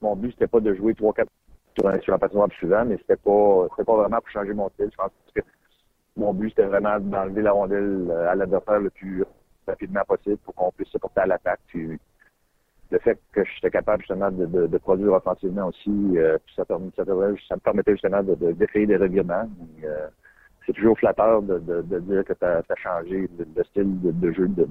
mon but, c'était pas de jouer 3-4 sur, sur un patinoire plus souvent, mais c'était pas c'était pas vraiment pour changer mon style. Je pense que mon but, c'était vraiment d'enlever la rondelle à l'adversaire le plus rapidement possible pour qu'on puisse se porter à l'attaque. Le fait que j'étais capable justement de, produire offensivement aussi, euh, ça, permet, ça, me permettait justement de, décrire des revirements. Euh, c'est toujours flatteur de, dire que tu as, changé le, style de, jeu de,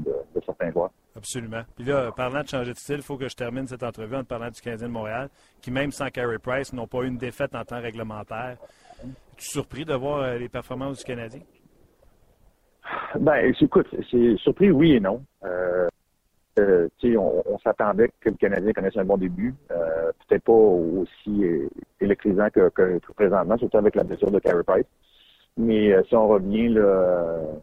certains joueurs. Absolument. Puis là, parlant de changer de style, il faut que je termine cette entrevue en parlant du Canadien de Montréal, qui même sans Carey Price n'ont pas eu une défaite en temps réglementaire. Es-tu surpris de voir euh, les performances du Canadien? Ben, écoute, c'est surpris oui et non. Euh, euh, on, on s'attendait que le Canadien connaisse un bon début. Euh, Peut-être pas aussi électrisant que, que, présentement, surtout avec la blessure de Carey Price. Mais euh, si on revient là, euh,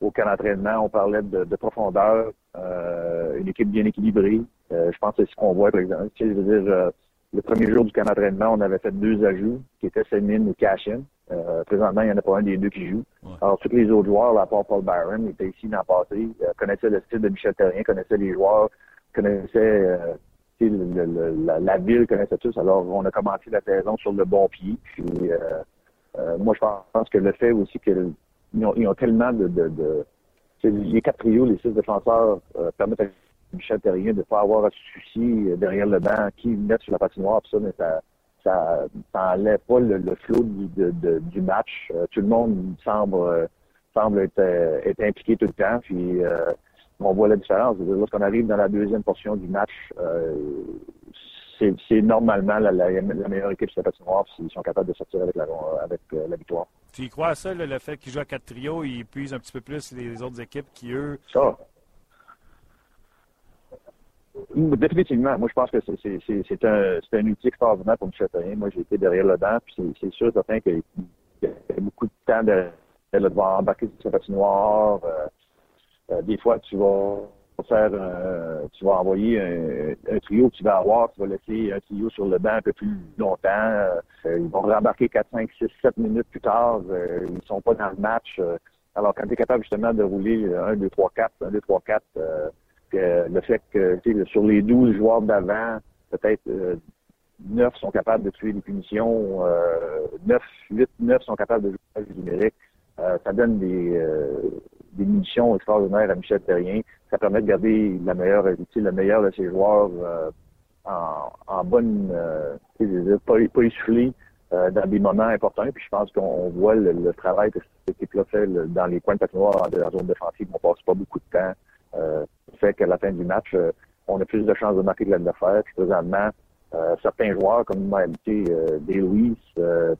au camp d'entraînement, on parlait de, de profondeur, euh, une équipe bien équilibrée. je pense que c'est ce qu'on voit, par exemple. Je veux dire, le premier jour du camp d'entraînement, on avait fait deux ajouts, qui étaient Semin et Cashin. Euh, présentement, il n'y en a pas un des deux qui joue. Alors, tous les autres joueurs, à part Paul Byron, étaient ici dans le passé, euh, connaissaient le style de Michel Terrien, connaissaient les joueurs, connaissaient euh, la, ville, connaissaient tous. Alors, on a commencé la saison sur le bon pied. Puis, moi, je pense que le fait aussi qu'ils ont, ils ont tellement de... de, de les quatre trios, les six défenseurs permettent à Michel Terrien de ne pas avoir à se soucier derrière le banc qui met sur la patinoire, tout ça, mais ça ça n'enlève pas le, le flot du, du match. Euh, tout le monde semble euh, semble être, euh, être, impliqué tout le temps. Puis on voit la différence. Lorsqu'on arrive dans la deuxième portion du match, c'est normalement la, meilleure équipe sur la patinoire s'ils sont capables de sortir avec la, avec, la victoire. Tu y crois à ça, le fait qu'ils jouent à quatre trios, ils puisent un petit peu plus les autres équipes qui, eux. Ça. Définitivement. Moi, je pense que c'est un, un outil extraordinaire pour Michel. Moi, j'ai été derrière le banc, puis c'est sûr certain qu'il y a beaucoup de temps de, de devoir embarquer sur sa patinoire. Euh, euh, des fois, tu vas faire tu vas envoyer un, trio que tu vas avoir, tu vas laisser un trio sur le banc un peu plus longtemps. Euh, ils vont rembarquer 4, 5, 6, 7 minutes plus tard. ils ne sont pas dans le match. alors, quand tu es capable justement de rouler 1, 2, 3, 4, 1, 2, 3, 4, le fait que sur les 12 joueurs d'avant, peut-être 9 sont capables de tuer des punitions, 9, 8, 9 sont capables de jouer du numérique. ça donne des, des munitions extraordinaires à Michel Terrien. Ça permet de garder la meilleure, le meilleur de ses joueurs euh, en, bonne, euh, pas, pas euh, dans des moments importants. Puis je pense qu'on voit le, travail que cette équipe-là fait dans les coins de patinoire de la zone défensive. On passe pas beaucoup de temps. Euh, fait qu'à la fin du match, on a plus de chances de marquer que l'adversaire. Puis présentement, certains joueurs comme été Day Lewis,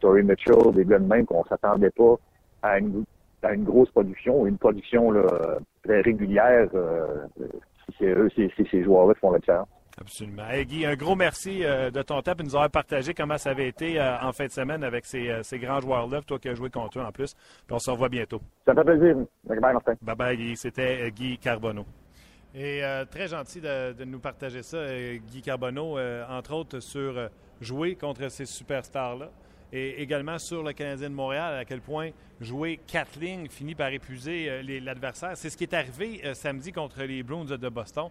Tory Mitchell, des gars de même qu'on s'attendait pas à une à une grosse production, une production là, très régulière, euh, c'est eux, c'est ces joueurs-là qui font le différence. Absolument. Guy, un gros merci euh, de ton temps et nous avoir partagé comment ça avait été euh, en fin de semaine avec ces, ces grands joueurs-là, toi qui as joué contre eux en plus. Puis on se revoit bientôt. Ça fait plaisir. Bye bye, Martin. Bye bye, Guy. C'était Guy Carbonneau. Et très gentil de, de, nous partager ça, Guy Carbonneau, entre autres sur jouer contre ces superstars-là et également sur le Canadien de Montréal, à quel point jouer quatre lignes finit par épuiser euh, l'adversaire. C'est ce qui est arrivé euh, samedi contre les Bruins de Boston.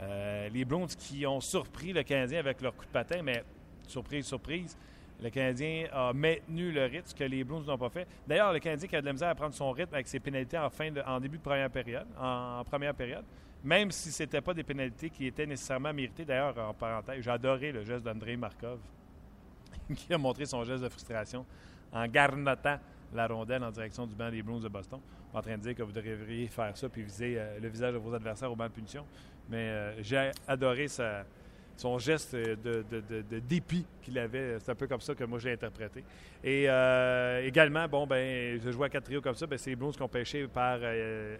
Euh, les Bruins qui ont surpris le Canadien avec leur coup de patin, mais surprise, surprise, le Canadien a maintenu le rythme, que les Bruins n'ont pas fait. D'ailleurs, le Canadien qui a de la misère à prendre son rythme avec ses pénalités en, début de première période, en, première période, même si ce pas des pénalités qui étaient nécessairement méritées. D'ailleurs, en parenthèse, j'ai adoré le geste d'André Markov. qui a montré son geste de frustration en garnotant la rondelle en direction du banc des Bruins de Boston. En train de dire que vous devriez faire ça puis viser euh, le visage de vos adversaires au banc de punition. Mais euh, j'ai adoré son geste de, dépit qu'il avait. C'est un peu comme ça que moi j'ai interprété. Et euh, également, bon, ben, je joue à quatre trios comme ça, ben, c'est les Bruins qui ont pêché par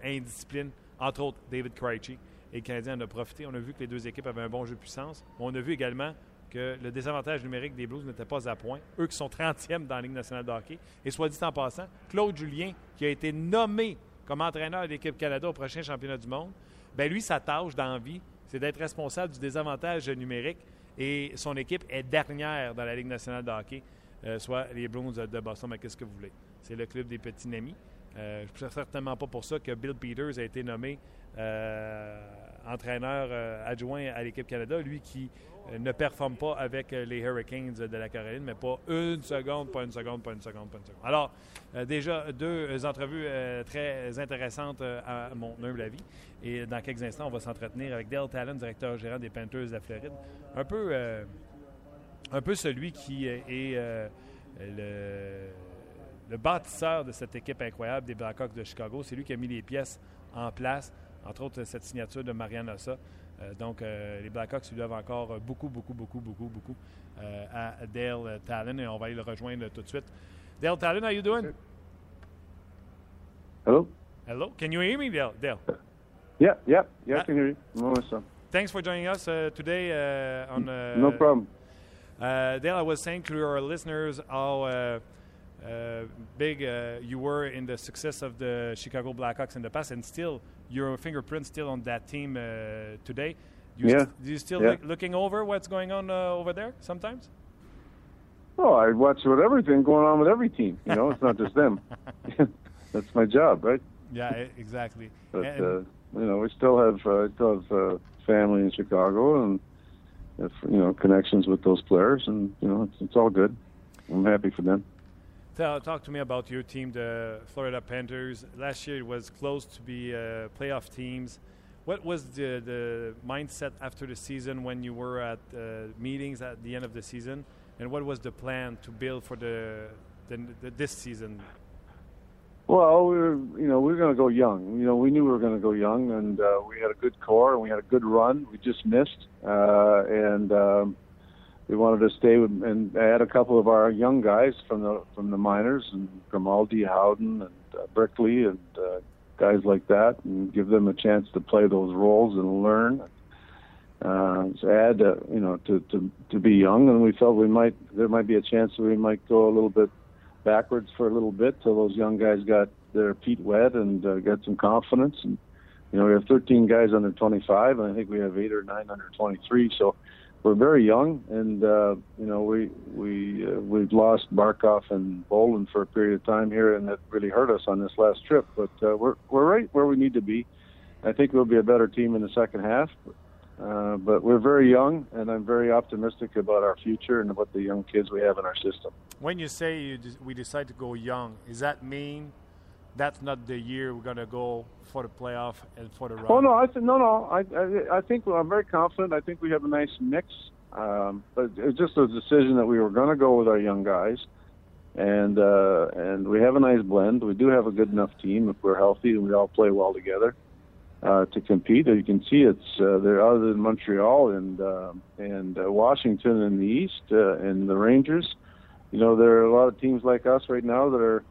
indiscipline, entre autres David Krejci. Et le Canadien en a profité. On a vu que les deux équipes avaient un bon jeu de puissance. On a vu également que le désavantage numérique des Blues n'était pas à point. Eux qui sont 30e dans la Ligue nationale de hockey. Et soit dit en passant, Claude Julien, qui a été nommé comme entraîneur de l'équipe Canada au prochain championnat du monde, ben lui, sa tâche dans vie, c'est d'être responsable du désavantage numérique. Et son équipe est dernière dans la Ligue nationale de hockey, euh, soit les Blues de Boston. Mais qu'est-ce que vous voulez? C'est le club des petits amis. Euh, je ne certainement pas pour ça que Bill Peters a été nommé euh, entraîneur adjoint à l'équipe Canada, lui qui ne performe pas avec euh, les Hurricanes de la Caroline, mais pas une seconde, pas une seconde, pas une seconde, pas une seconde. Alors, euh, déjà, deux entrevues très intéressantes à mon humble avis. Et dans quelques instants, on va s'entretenir avec Dale Talon, directeur gérant des Panthers de la Floride. Un peu, un peu celui qui est le, bâtisseur de cette équipe incroyable des Blackhawks de Chicago. C'est lui qui a mis les pièces en place, entre autres cette signature de Marianne Ossa. Euh, donc, euh, les Blackhawks lui doivent encore beaucoup, beaucoup, beaucoup, beaucoup, beaucoup euh, à Dale Talon et on va aller le rejoindre tout de suite. Dale Talon, how you doing? Hello? Hello? Can you hear me, Dale? Dale? Yeah, yeah, yeah, I can hear you. No, Thanks for joining us uh, today uh, on. Uh, no problem. Dale, I was saying to our listeners how uh, big uh, you were in the success of the Chicago Blackhawks in the past, and still your fingerprint still on that team uh, today. You yeah. St- you still yeah. look, looking over what's going on uh, over there sometimes? Oh, I watch what everything going on with every team. You know, it's not just them. That's my job, right? Yeah, exactly. But and, uh, you know, we still have uh, still have family in Chicago, and if, you know connections with those players, and you know, it's, it's all good. I'm happy for them. Tell, talk to me about your team, the Florida Panthers. Last year it was close to be uh, playoff teams. What was the, the mindset after the season when you were at uh, meetings at the end of the season, and what was the plan to build for the, the, the this season? Well, we were, you know, we were going to go young. You know, we knew we were going to go young, and uh, we had a good core, and we had a good run. We just missed, uh, and um, we wanted to stay with, and add a couple of our young guys from the from the minors and Grimaldi, Howden, and uh, Berkeley, and uh, guys like that, and give them a chance to play those roles and learn. Uh, to add, uh, you know, to, to to be young, and we felt we might there might be a chance that we might go a little bit backwards for a little bit till those young guys got their feet wet and uh, got some confidence. And you know, we have 13 guys under 25, and I think we have eight or nine under 23. So we're very young, and uh, you know, we we uh, we've lost Barkov and Bolin for a period of time here, and that really hurt us on this last trip. But uh, we're we're right where we need to be. I think we'll be a better team in the second half. Uh, but we're very young, and I'm very optimistic about our future and about the young kids we have in our system. When you say you we decide to go young, does that mean that's not the year we're going to go for the playoff and for the run? Oh no, I th- no, no. I, I I think I'm very confident. I think we have a nice mix. Um, but it's just a decision that we were going to go with our young guys, and uh, and we have a nice blend. We do have a good enough team if we're healthy and we all play well together uh, to compete. You can see it's uh, they're other than Montreal and uh, and uh, Washington in the East uh, and the Rangers. You know, there are a lot of teams like us right now that are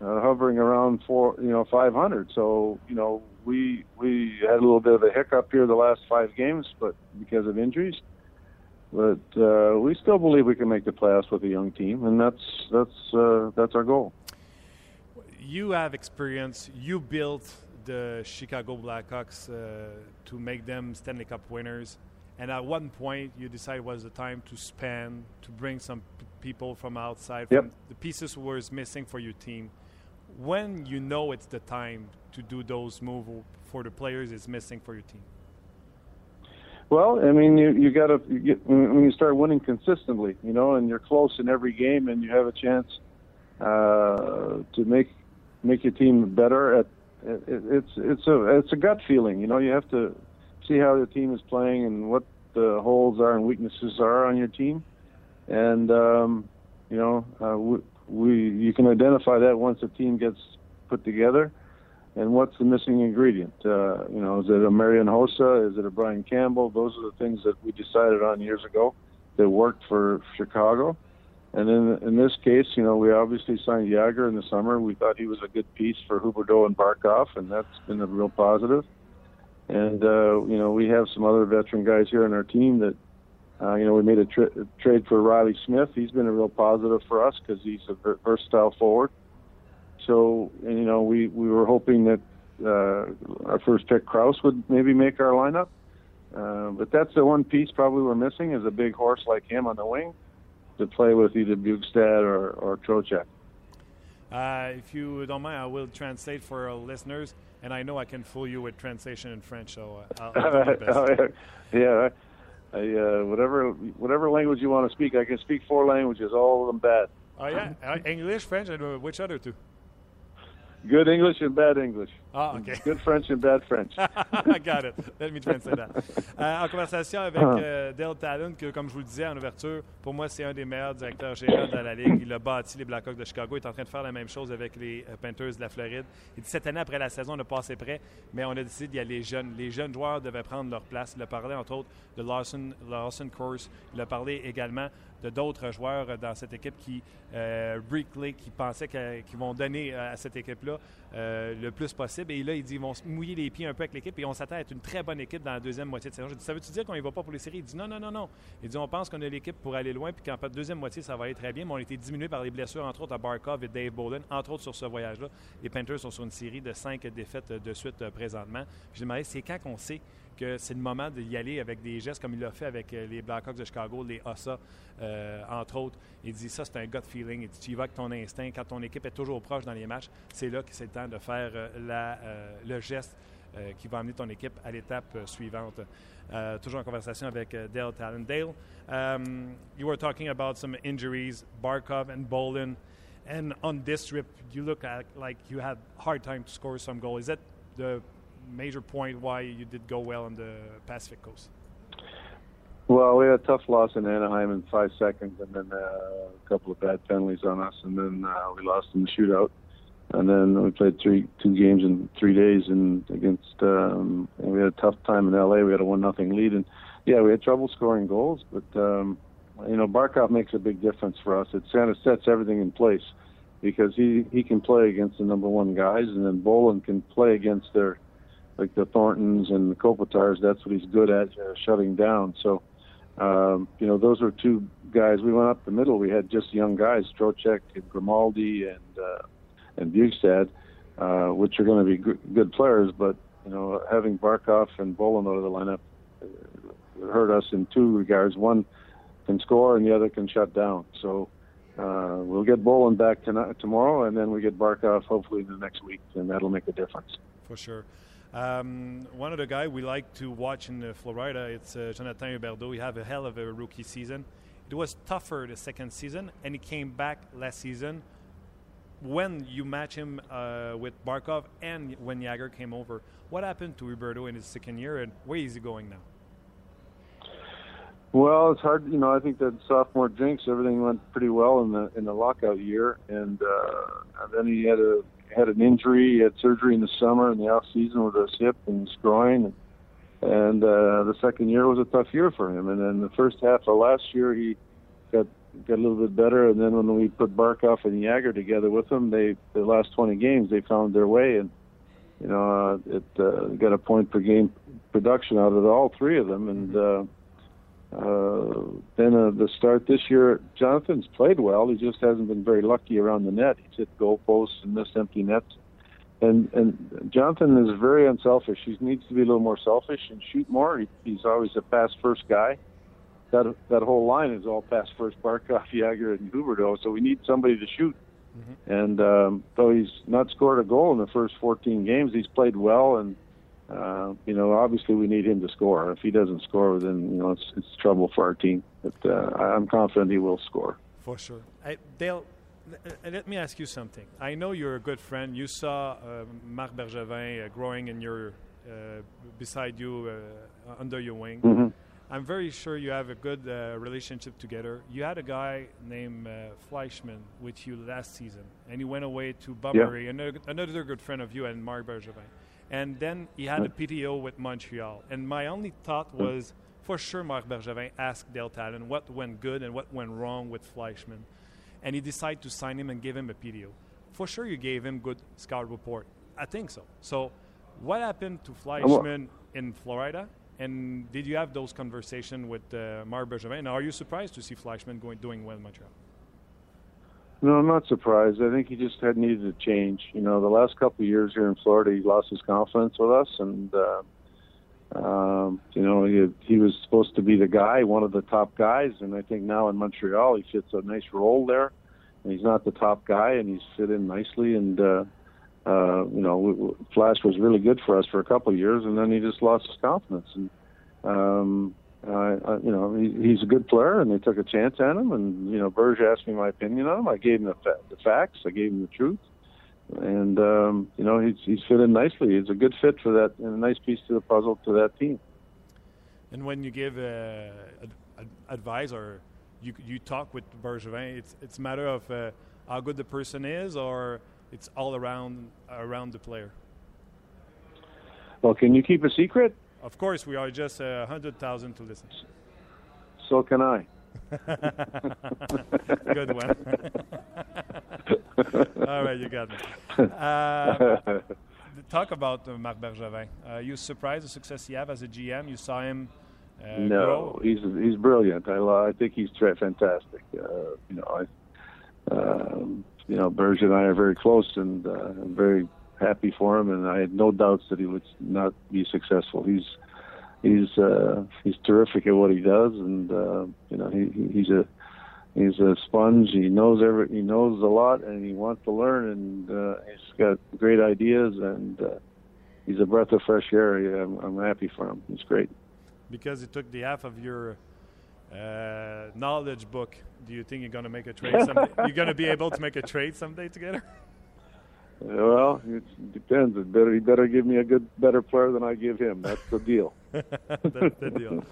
uh, hovering around four, you know, 500. So you know, we we had a little bit of a hiccup here the last five games, but because of injuries. But uh, we still believe we can make the playoffs with a young team, and that's that's uh, that's our goal. You have experience. You built the Chicago Blackhawks uh, to make them Stanley Cup winners. And at one point, you decided was the time to spend to bring some people from outside, yep. from the pieces were missing for your team. When you know it's the time to do those moves for the players is missing for your team. Well, I mean, you you got to when you start winning consistently, you know, and you're close in every game, and you have a chance uh, to make make your team better at it, it's it's a it's a gut feeling. You know, you have to see how the team is playing and what the holes are and weaknesses are on your team, and um, you know, uh, we, we you can identify that once a team gets put together. And what's the missing ingredient? Uh, you know, is it a Marian Hossa? Is it a Brian Campbell? Those are the things that we decided on years ago that worked for Chicago and in in this case, you know, we obviously signed Yager in the summer. We thought he was a good piece for Huberdeau and Barkov, and that's been a real positive. And uh, you know, we have some other veteran guys here on our team that, uh, you know, we made a tra- trade for Riley Smith. He's been a real positive for us because he's a versatile forward. So, and, you know, we we were hoping that uh, our first pick Kraus would maybe make our lineup. Uh, but that's the one piece probably we're missing is a big horse like him on the wing to play with either Bukestad or, or Trocheck. Uh, if you don't mind, I will translate for our listeners, and I know I can fool you with translation in French, so uh, I'll, I'll do my best. yeah, I, uh, whatever whatever language you want to speak, I can speak four languages, all of them bad. Oh yeah, uh, English, French, and uh, which other two? Good English and bad English. Ah, OK. Good French and bad French. I got it. Let me translate that. Euh, en conversation avec Ah. euh, Dale Talon, que comme je vous le disais en ouverture, pour moi, c'est un des meilleurs directeurs généraux de la Ligue. Il a bâti les Blackhawks de Chicago. Il est en train de faire la même chose avec les euh, Panthers de la Floride. Il dit cette année, après la saison, on a passé près, mais on a décidé d'y aller jeunes. Les jeunes joueurs devaient prendre leur place. Il a parlé, entre autres, de Lawson, Lawson Course. Il a parlé également de d'autres joueurs dans cette équipe qui, euh, Brickley, qui pensaient que- qu'ils vont donner à cette équipe-là euh, le plus possible. Et là, il dit ils vont se mouiller les pieds un peu avec l'équipe et on s'attend à être une très bonne équipe dans la deuxième moitié de saison. J'ai dit, ça veut-tu dire qu'on ne va pas pour les séries? Il dit, non, non, non, non. Il dit, on pense qu'on a l'équipe pour aller loin puis qu'en deuxième moitié, ça va aller très bien, mais on a été diminué par les blessures, entre autres à Barkov et Dave Bolin, entre autres sur ce voyage-là. Les Panthers sont sur une série de cinq défaites de suite euh, présentement. Je lui demandais, c'est quand qu'on sait que c'est le moment d'y aller avec des gestes comme il l'a fait avec euh, les Blackhawks de Chicago, les Ossa, euh, entre autres. Il dit ça, c'est un gut feeling. Il dit, tu y vas avec ton instinct. Quand ton équipe est toujours proche dans les matchs, c'est là que c'est le temps de faire euh, le geste qui va amener ton équipe à l'étape suivante. Toujours en conversation avec Dale Talendale. Um, you were talking about some injuries, Barkov and Bolin. And on this trip, you look at like you had hard time to score some goal. Is that the major point why you did go well on the Pacific Coast? Well, we had a tough loss in Anaheim in five seconds, and then uh, a couple of bad penalties on us, and then uh, we lost in the shootout. And then we played three two games in three days, and against um, and we had a tough time in LA. We had a one nothing lead, and yeah, we had trouble scoring goals, but um, you know, Barkov makes a big difference for us. It kind of sets everything in place because he he can play against the number one guys, and then Bolin can play against their like the Thorntons and the Kopitars. That's what he's good at, uh, shutting down. So, um, you know, those are two guys. We went up the middle. We had just young guys, Trocheck and Grimaldi and uh, and uh, which are going to be g- good players. But you know, having Barkov and Bolin out of the lineup uh, hurt us in two regards. One can score, and the other can shut down. So. Uh, we'll get Bolin back tonight, tomorrow, and then we get Barkov hopefully in the next week, and that'll make a difference. For sure. Um, one of the guys we like to watch in uh, Florida, it's uh, Jonathan Huberdeau. He had a hell of a rookie season. It was tougher the second season, and he came back last season. When you match him uh, with Barkov and when Jagr came over, what happened to Huberdeau in his second year, and where is he going now? Well, it's hard. You know, I think that sophomore jinx, everything went pretty well in the in the lockout year, and, uh, and then he had a had an injury. He had surgery in the summer in the off season with his hip and his groin, and, and uh, the second year was a tough year for him. And then the first half of last year, he got got a little bit better. And then when we put Barkov and Jagr together with him, they the last 20 games they found their way, and you know uh, it uh, got a point per game production out of all three of them, and. Uh, uh, then uh, the start this year, Jonathan's played well. He just hasn't been very lucky around the net. He's hit goalposts and missed empty nets. And and Jonathan is very unselfish. He needs to be a little more selfish and shoot more. He, he's always a pass first guy. That that whole line is all pass first. Barkov, Jagr, and Huberdeau. So we need somebody to shoot. Mm-hmm. And um, though he's not scored a goal in the first 14 games, he's played well and uh, you know, obviously we need him to score. If he doesn't score, then you know it's it's trouble for our team. But uh, I'm confident he will score. For sure, I, Dale. Let me ask you something. I know you're a good friend. You saw uh, Marc Bergevin uh, growing in your uh, beside you, uh, under your wing. Mm-hmm. I'm very sure you have a good relationship together. You had a guy named Fleischmann with you last season, and he went away to Bunbury. Yeah. Another, another good friend of you and Marc Bergevin and then he had a PTO with Montreal. And my only thought was, for sure, Marc Bergevin asked Dale Tallon what went good and what went wrong with Fleischman. And he decided to sign him and give him a PTO. For sure, you gave him good scout report. I think so. So, what happened to Fleischman in Florida? And did you have those conversations with uh, Marc Bergevin? And are you surprised to see Fleischman going, doing well in Montreal? No, I'm not surprised. I think he just had needed a change. You know, the last couple of years here in Florida, he lost his confidence with us, and uh, um, you know, he he was supposed to be the guy, one of the top guys, and I think now in Montreal, he fits a nice role there. And he's not the top guy, and he's fit in nicely. And uh, uh, you know, Flash was really good for us for a couple of years, and then he just lost his confidence. And um, uh, you know, he, he's a good player, and they took a chance on him. And you know, Berge asked me my opinion on him. I gave him the, fa- the facts. I gave him the truth, and um, you know, he's he's fit in nicely. He's a good fit for that, and a nice piece to the puzzle to that team. And when you give uh, ad- advice or you you talk with Bergevin, it's it's a matter of uh, how good the person is, or it's all around around the player. Well, can you keep a secret? Of course, we are just a uh, hundred thousand to listen. So can I. Good one. All right, you got me. Uh, talk about uh, Marc Bergevin. Uh, you surprised the success he have as a GM. You saw him. Uh, no, grow. he's he's brilliant. I I think he's fantastic. Uh, you know, I, um, you know, Berge and I are very close, and uh, very happy for him, and I had no doubts that he would not be successful. He's he's uh, he's terrific at what he does, and uh, you know he, he's a he's a sponge. He knows every he knows a lot, and he wants to learn, and uh, he's got great ideas, and uh, he's a breath of fresh air. I'm, I'm happy for him. He's great. Because he took the half of your uh, knowledge book. Do you think you're going to make a trade? Someday? you're going to be able to make a trade someday together? Well, it depends. It better he better give me a good, better player than I give him. That's the deal. That's the deal.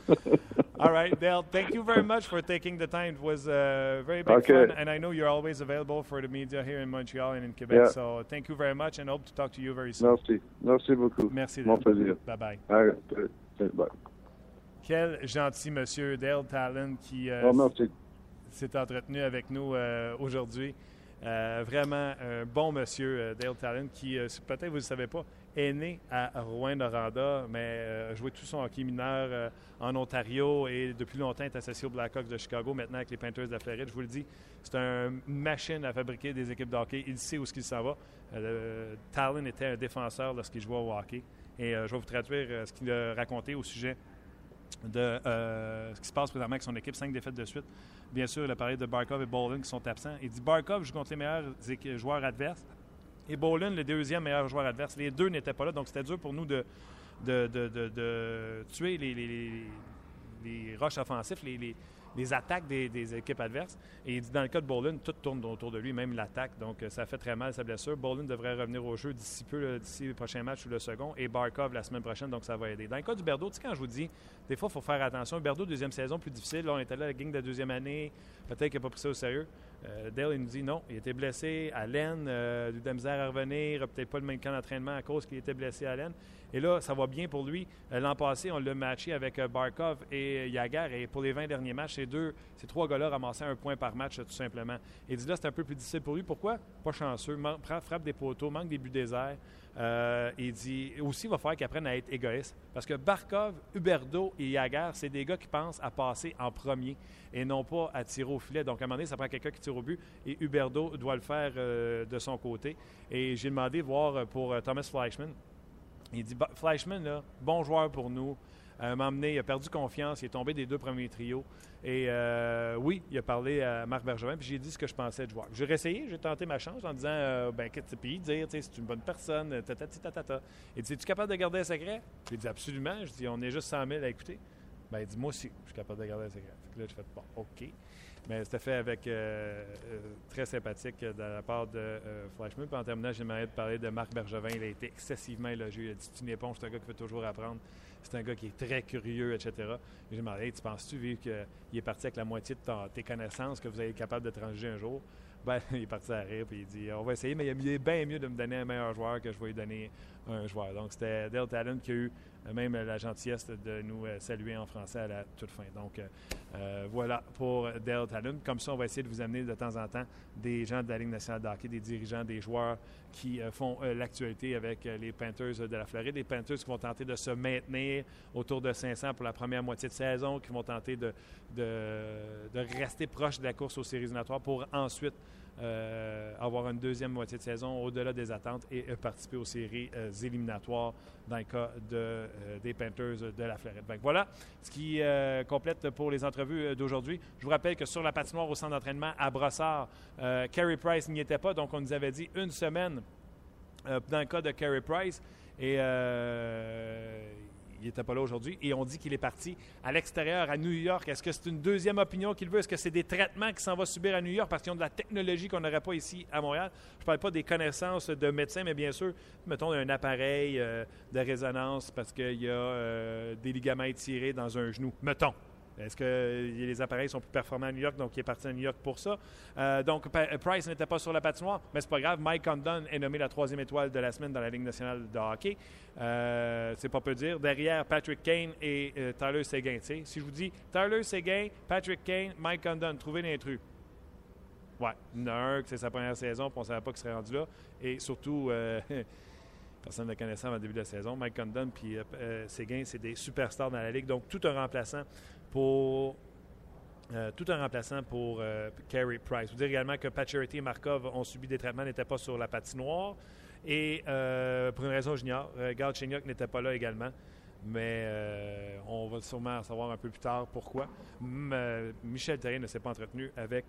All right, Dale. Thank you very much for taking the time. It was uh, very big okay. fun, and I know you're always available for the media here in Montreal and in Quebec. Yeah. So thank you very much, and hope to talk to you very soon. Merci, merci beaucoup. Merci. Mon plaisir. Bye bye. All right. Bye. Quel gentil monsieur Dale Talon qui euh, Oh, s'est entretenu avec nous euh, aujourd'hui. Euh, vraiment un bon monsieur, euh, Dale Talon, qui, euh, peut-être vous ne le savez pas, est né à Rouen-Noranda, mais a joué tout son hockey mineur en Ontario et depuis longtemps est associé aux Blackhawks de Chicago, maintenant avec les Panthers de la Floride. Je vous le dis, c'est une machine à fabriquer des équipes de hockey. Il sait où qu'il s'en va. Talon était un défenseur lorsqu'il jouait au hockey. Et je vais vous traduire ce qu'il a raconté au sujet de euh, ce qui se passe présentement avec son équipe, cinq défaites de suite. Bien sûr, il a parlé de Barkov et Bolin qui sont absents. Il dit Barkov joue contre les meilleurs joueurs adverses et Bolin, le deuxième meilleur joueur adverse. Les deux n'étaient pas là, donc c'était dur pour nous de, de, de- de- tuer les, les, les, les rushs offensifs, les, les attaques des, des équipes adverses. Et il dit dans le cas de Bolin, tout tourne autour de lui, même l'attaque. Donc euh, ça fait très mal sa blessure. Bolin devrait revenir au jeu d'ici peu, d'ici le prochain match ou le second. Et Barkov la semaine prochaine, donc ça va aider. Dans le cas du Berdo, tu sais, quand je vous dis, des fois, il faut faire attention. Berdo, deuxième saison, plus difficile. Là, on était là, la gang de la deuxième année. Peut-être qu'il n'a pas pris ça au sérieux. Euh, Dale, il nous dit non, il était blessé à l'aine, euh, eu de la misère à revenir, peut-être pas le même camp d'entraînement à cause qu'il était blessé à l'aine. Et là, ça va bien pour lui. Euh, L'an passé, on l'a matché avec euh, Barkov et Yagar. Et pour les 20 derniers matchs, ces deux, ces trois gars-là ramassaient un point par match, tout simplement. Et il dit là, c'est un peu plus difficile pour lui. Pourquoi? Pas chanceux, frappe des poteaux, manque des buts déserts. Euh, il dit aussi, il va falloir qu'il apprenne à être égoïste. Parce que Barkov, Huberdo et Yagar, c'est des gars qui pensent à passer en premier et non pas à tirer au filet. Donc, à un moment donné, ça prend quelqu'un qui tire au but et Huberdo doit le faire euh, de son côté. Et j'ai demandé de voir euh, pour euh, Thomas Fleischmann. Il dit Fleischmann, bon joueur pour nous. Euh, m'a emmené, il a perdu confiance, il est tombé des deux premiers trios. Et euh, oui, il a parlé à Marc Bergevin, puis j'ai dit ce que je pensais de joueur. J'ai réessayé, j'ai tenté ma chance en disant euh, ben, qu'est-ce que dire, tu sais, c'est une bonne personne, euh, tatati tatata. Il dit Es-tu capable de garder un secret? J'ai dit absolument. Je dis on est juste 100 000 à écouter. Ben, il dit moi aussi, je suis capable de garder un secret. Fait que là, je fais bon, OK. Mais c'était fait avec euh, euh, très sympathique de la part de euh, Fleischmann. Puis en terminant, j'aimerais te parler de Marc Bergevin. Il a été excessivement élogieux. Il a dit C'est une éponge, c'est un gars qui veut toujours apprendre. C'est un gars qui est très curieux, etc. Et j'ai demandé Tu penses-tu, vu qu'il est parti avec la moitié de tes connaissances, que vous allez être capable de transiger un jour? Ben, il est parti à rire puis il dit On va essayer, mais il est bien mieux de me donner un meilleur joueur que je vais lui donner un joueur. Donc, c'était Dale Talon qui a eu euh, même la gentillesse de nous euh, saluer en français à la toute fin. Donc, euh, voilà pour Dale Talon. Comme ça, on va essayer de vous amener de temps en temps des gens de la Ligue nationale de des dirigeants, des joueurs qui font l'actualité avec les Panthers de la Floride. Les Panthers qui vont tenter de se maintenir autour de 500 pour la première moitié de saison, qui vont tenter de rester proche de la course aux séries éliminatoires pour ensuite euh, avoir une deuxième moitié de saison au-delà des attentes et euh, participer aux séries euh, éliminatoires dans le cas de, des Panthers de la Floride. Donc, voilà ce qui complète pour les entrevues d'aujourd'hui. Je vous rappelle que sur la patinoire au centre d'entraînement à Brossard, Carey Price n'y était pas, donc on nous avait dit une semaine dans le cas de Carey Price. Et il n'était pas là aujourd'hui. Et on dit qu'il est parti à l'extérieur, à New York. Est-ce que c'est une deuxième opinion qu'il veut? Est-ce que c'est des traitements qu'il s'en va subir à New York parce qu'ils ont de la technologie qu'on n'aurait pas ici à Montréal? Je ne parle pas des connaissances de médecins, mais bien sûr, mettons un appareil euh, de résonance parce qu'il y a euh, des ligaments étirés dans un genou. Mettons. Est-ce que les appareils sont plus performants à New York, donc il est parti à New York pour ça? Euh, donc, Pa- Price n'était pas sur la patinoire, mais c'est pas grave. Mike Condon est nommé la troisième étoile de la semaine dans la Ligue nationale de hockey. Euh, c'est pas peu dire. Derrière, Patrick Kane et euh, Tyler Seguin. Si je vous dis Tyler Seguin, Patrick Kane, Mike Condon, trouvez l'intrus. Ouais, il c'est sa première saison, puis on ne savait pas qu'il serait rendu là. Et surtout, euh, personne ne le connaissait avant le début de la saison. Mike Condon puis euh, euh, c'est des superstars dans la Ligue. Donc, tout un remplaçant pour. euh, tout un remplaçant pour euh, Carey Price. Vous dire également que Pacioretty et Markov ont subi des traitements, n'étaient pas sur la patinoire. Et euh, pour une raison, j'ignore, euh, Galchenyuk n'était pas là également. Mais on va sûrement en savoir un peu plus tard pourquoi. Michel Terrien ne s'est pas entretenu avec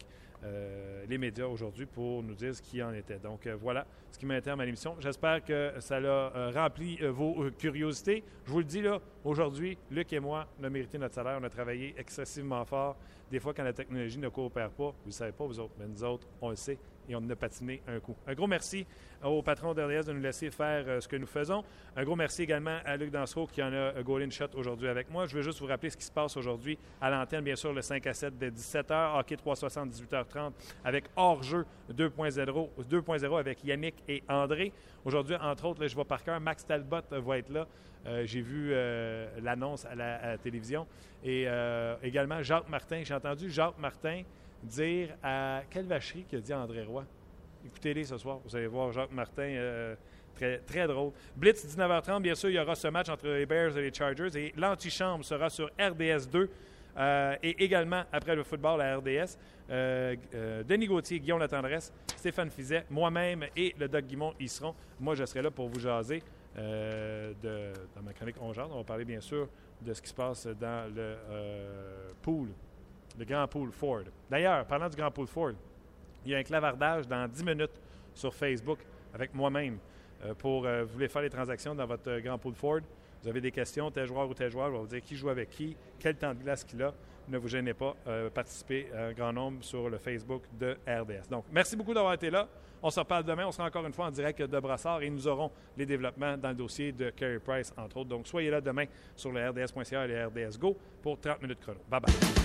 euh, les médias aujourd'hui pour nous dire ce qui en était. Donc euh, voilà ce qui terme à l'émission. J'espère que ça l'a euh, rempli vos curiosités. Je vous le dis là, aujourd'hui, Luc et moi, on a mérité notre salaire. On a travaillé excessivement fort. Des fois, quand la technologie ne coopère pas, vous ne savez pas, vous autres, mais nous autres, on le sait. Et on a patiné un coup. Un gros merci au patron d'RDS de nous laisser faire euh, ce que nous faisons. Un gros merci également à Luc Dansereau qui en a goal in shot aujourd'hui avec moi. Je veux juste vous rappeler ce qui se passe aujourd'hui à l'antenne, bien sûr, le 5 à 7 dès 17h, hockey 360, 18h30 avec hors-jeu 2.0 2.0 avec Yannick et André. Aujourd'hui, entre autres, je vois par cœur, Max Talbot va être là. Euh, J'ai vu euh, l'annonce à, la- télévision. Et euh, également Jacques Martin. J'ai entendu Jacques Martin dire à quelle vacherie a dit André Roy. Écoutez-les ce soir. Vous allez voir Jacques Martin. euh, Très, très drôle. Blitz, 19h30, bien sûr, il y aura ce match entre les Bears et les Chargers. Et l'antichambre sera sur RDS 2. euh, et également, après le football à RDS, euh, Denis Gauthier, Guillaume Latendresse, Stéphane Fizet, moi-même et le Doc Guimont y seront. Moi, je serai là pour vous jaser dans ma chronique On jase. On va parler, bien sûr, de ce qui se passe dans le pool, le grand pool Ford. D'ailleurs, parlant du grand pool Ford, il y a un clavardage dans 10 minutes sur Facebook avec moi-même euh, pour euh, vous voulez faire les transactions dans votre euh, grand pool Ford? Vous avez des questions, tel joueur ou tel joueur, je vais vous dire qui joue avec qui, quel temps de glace qu'il a. Ne vous gênez pas, participez un grand nombre sur le Facebook de RDS. Donc, merci beaucoup d'avoir été là. On se reparle demain. On sera encore une fois en direct de Brassard et nous aurons les développements dans le dossier de Carey Price, entre autres. Donc, soyez là demain sur le RDS.ca et le RDS Go pour 30 minutes chrono. Bye bye.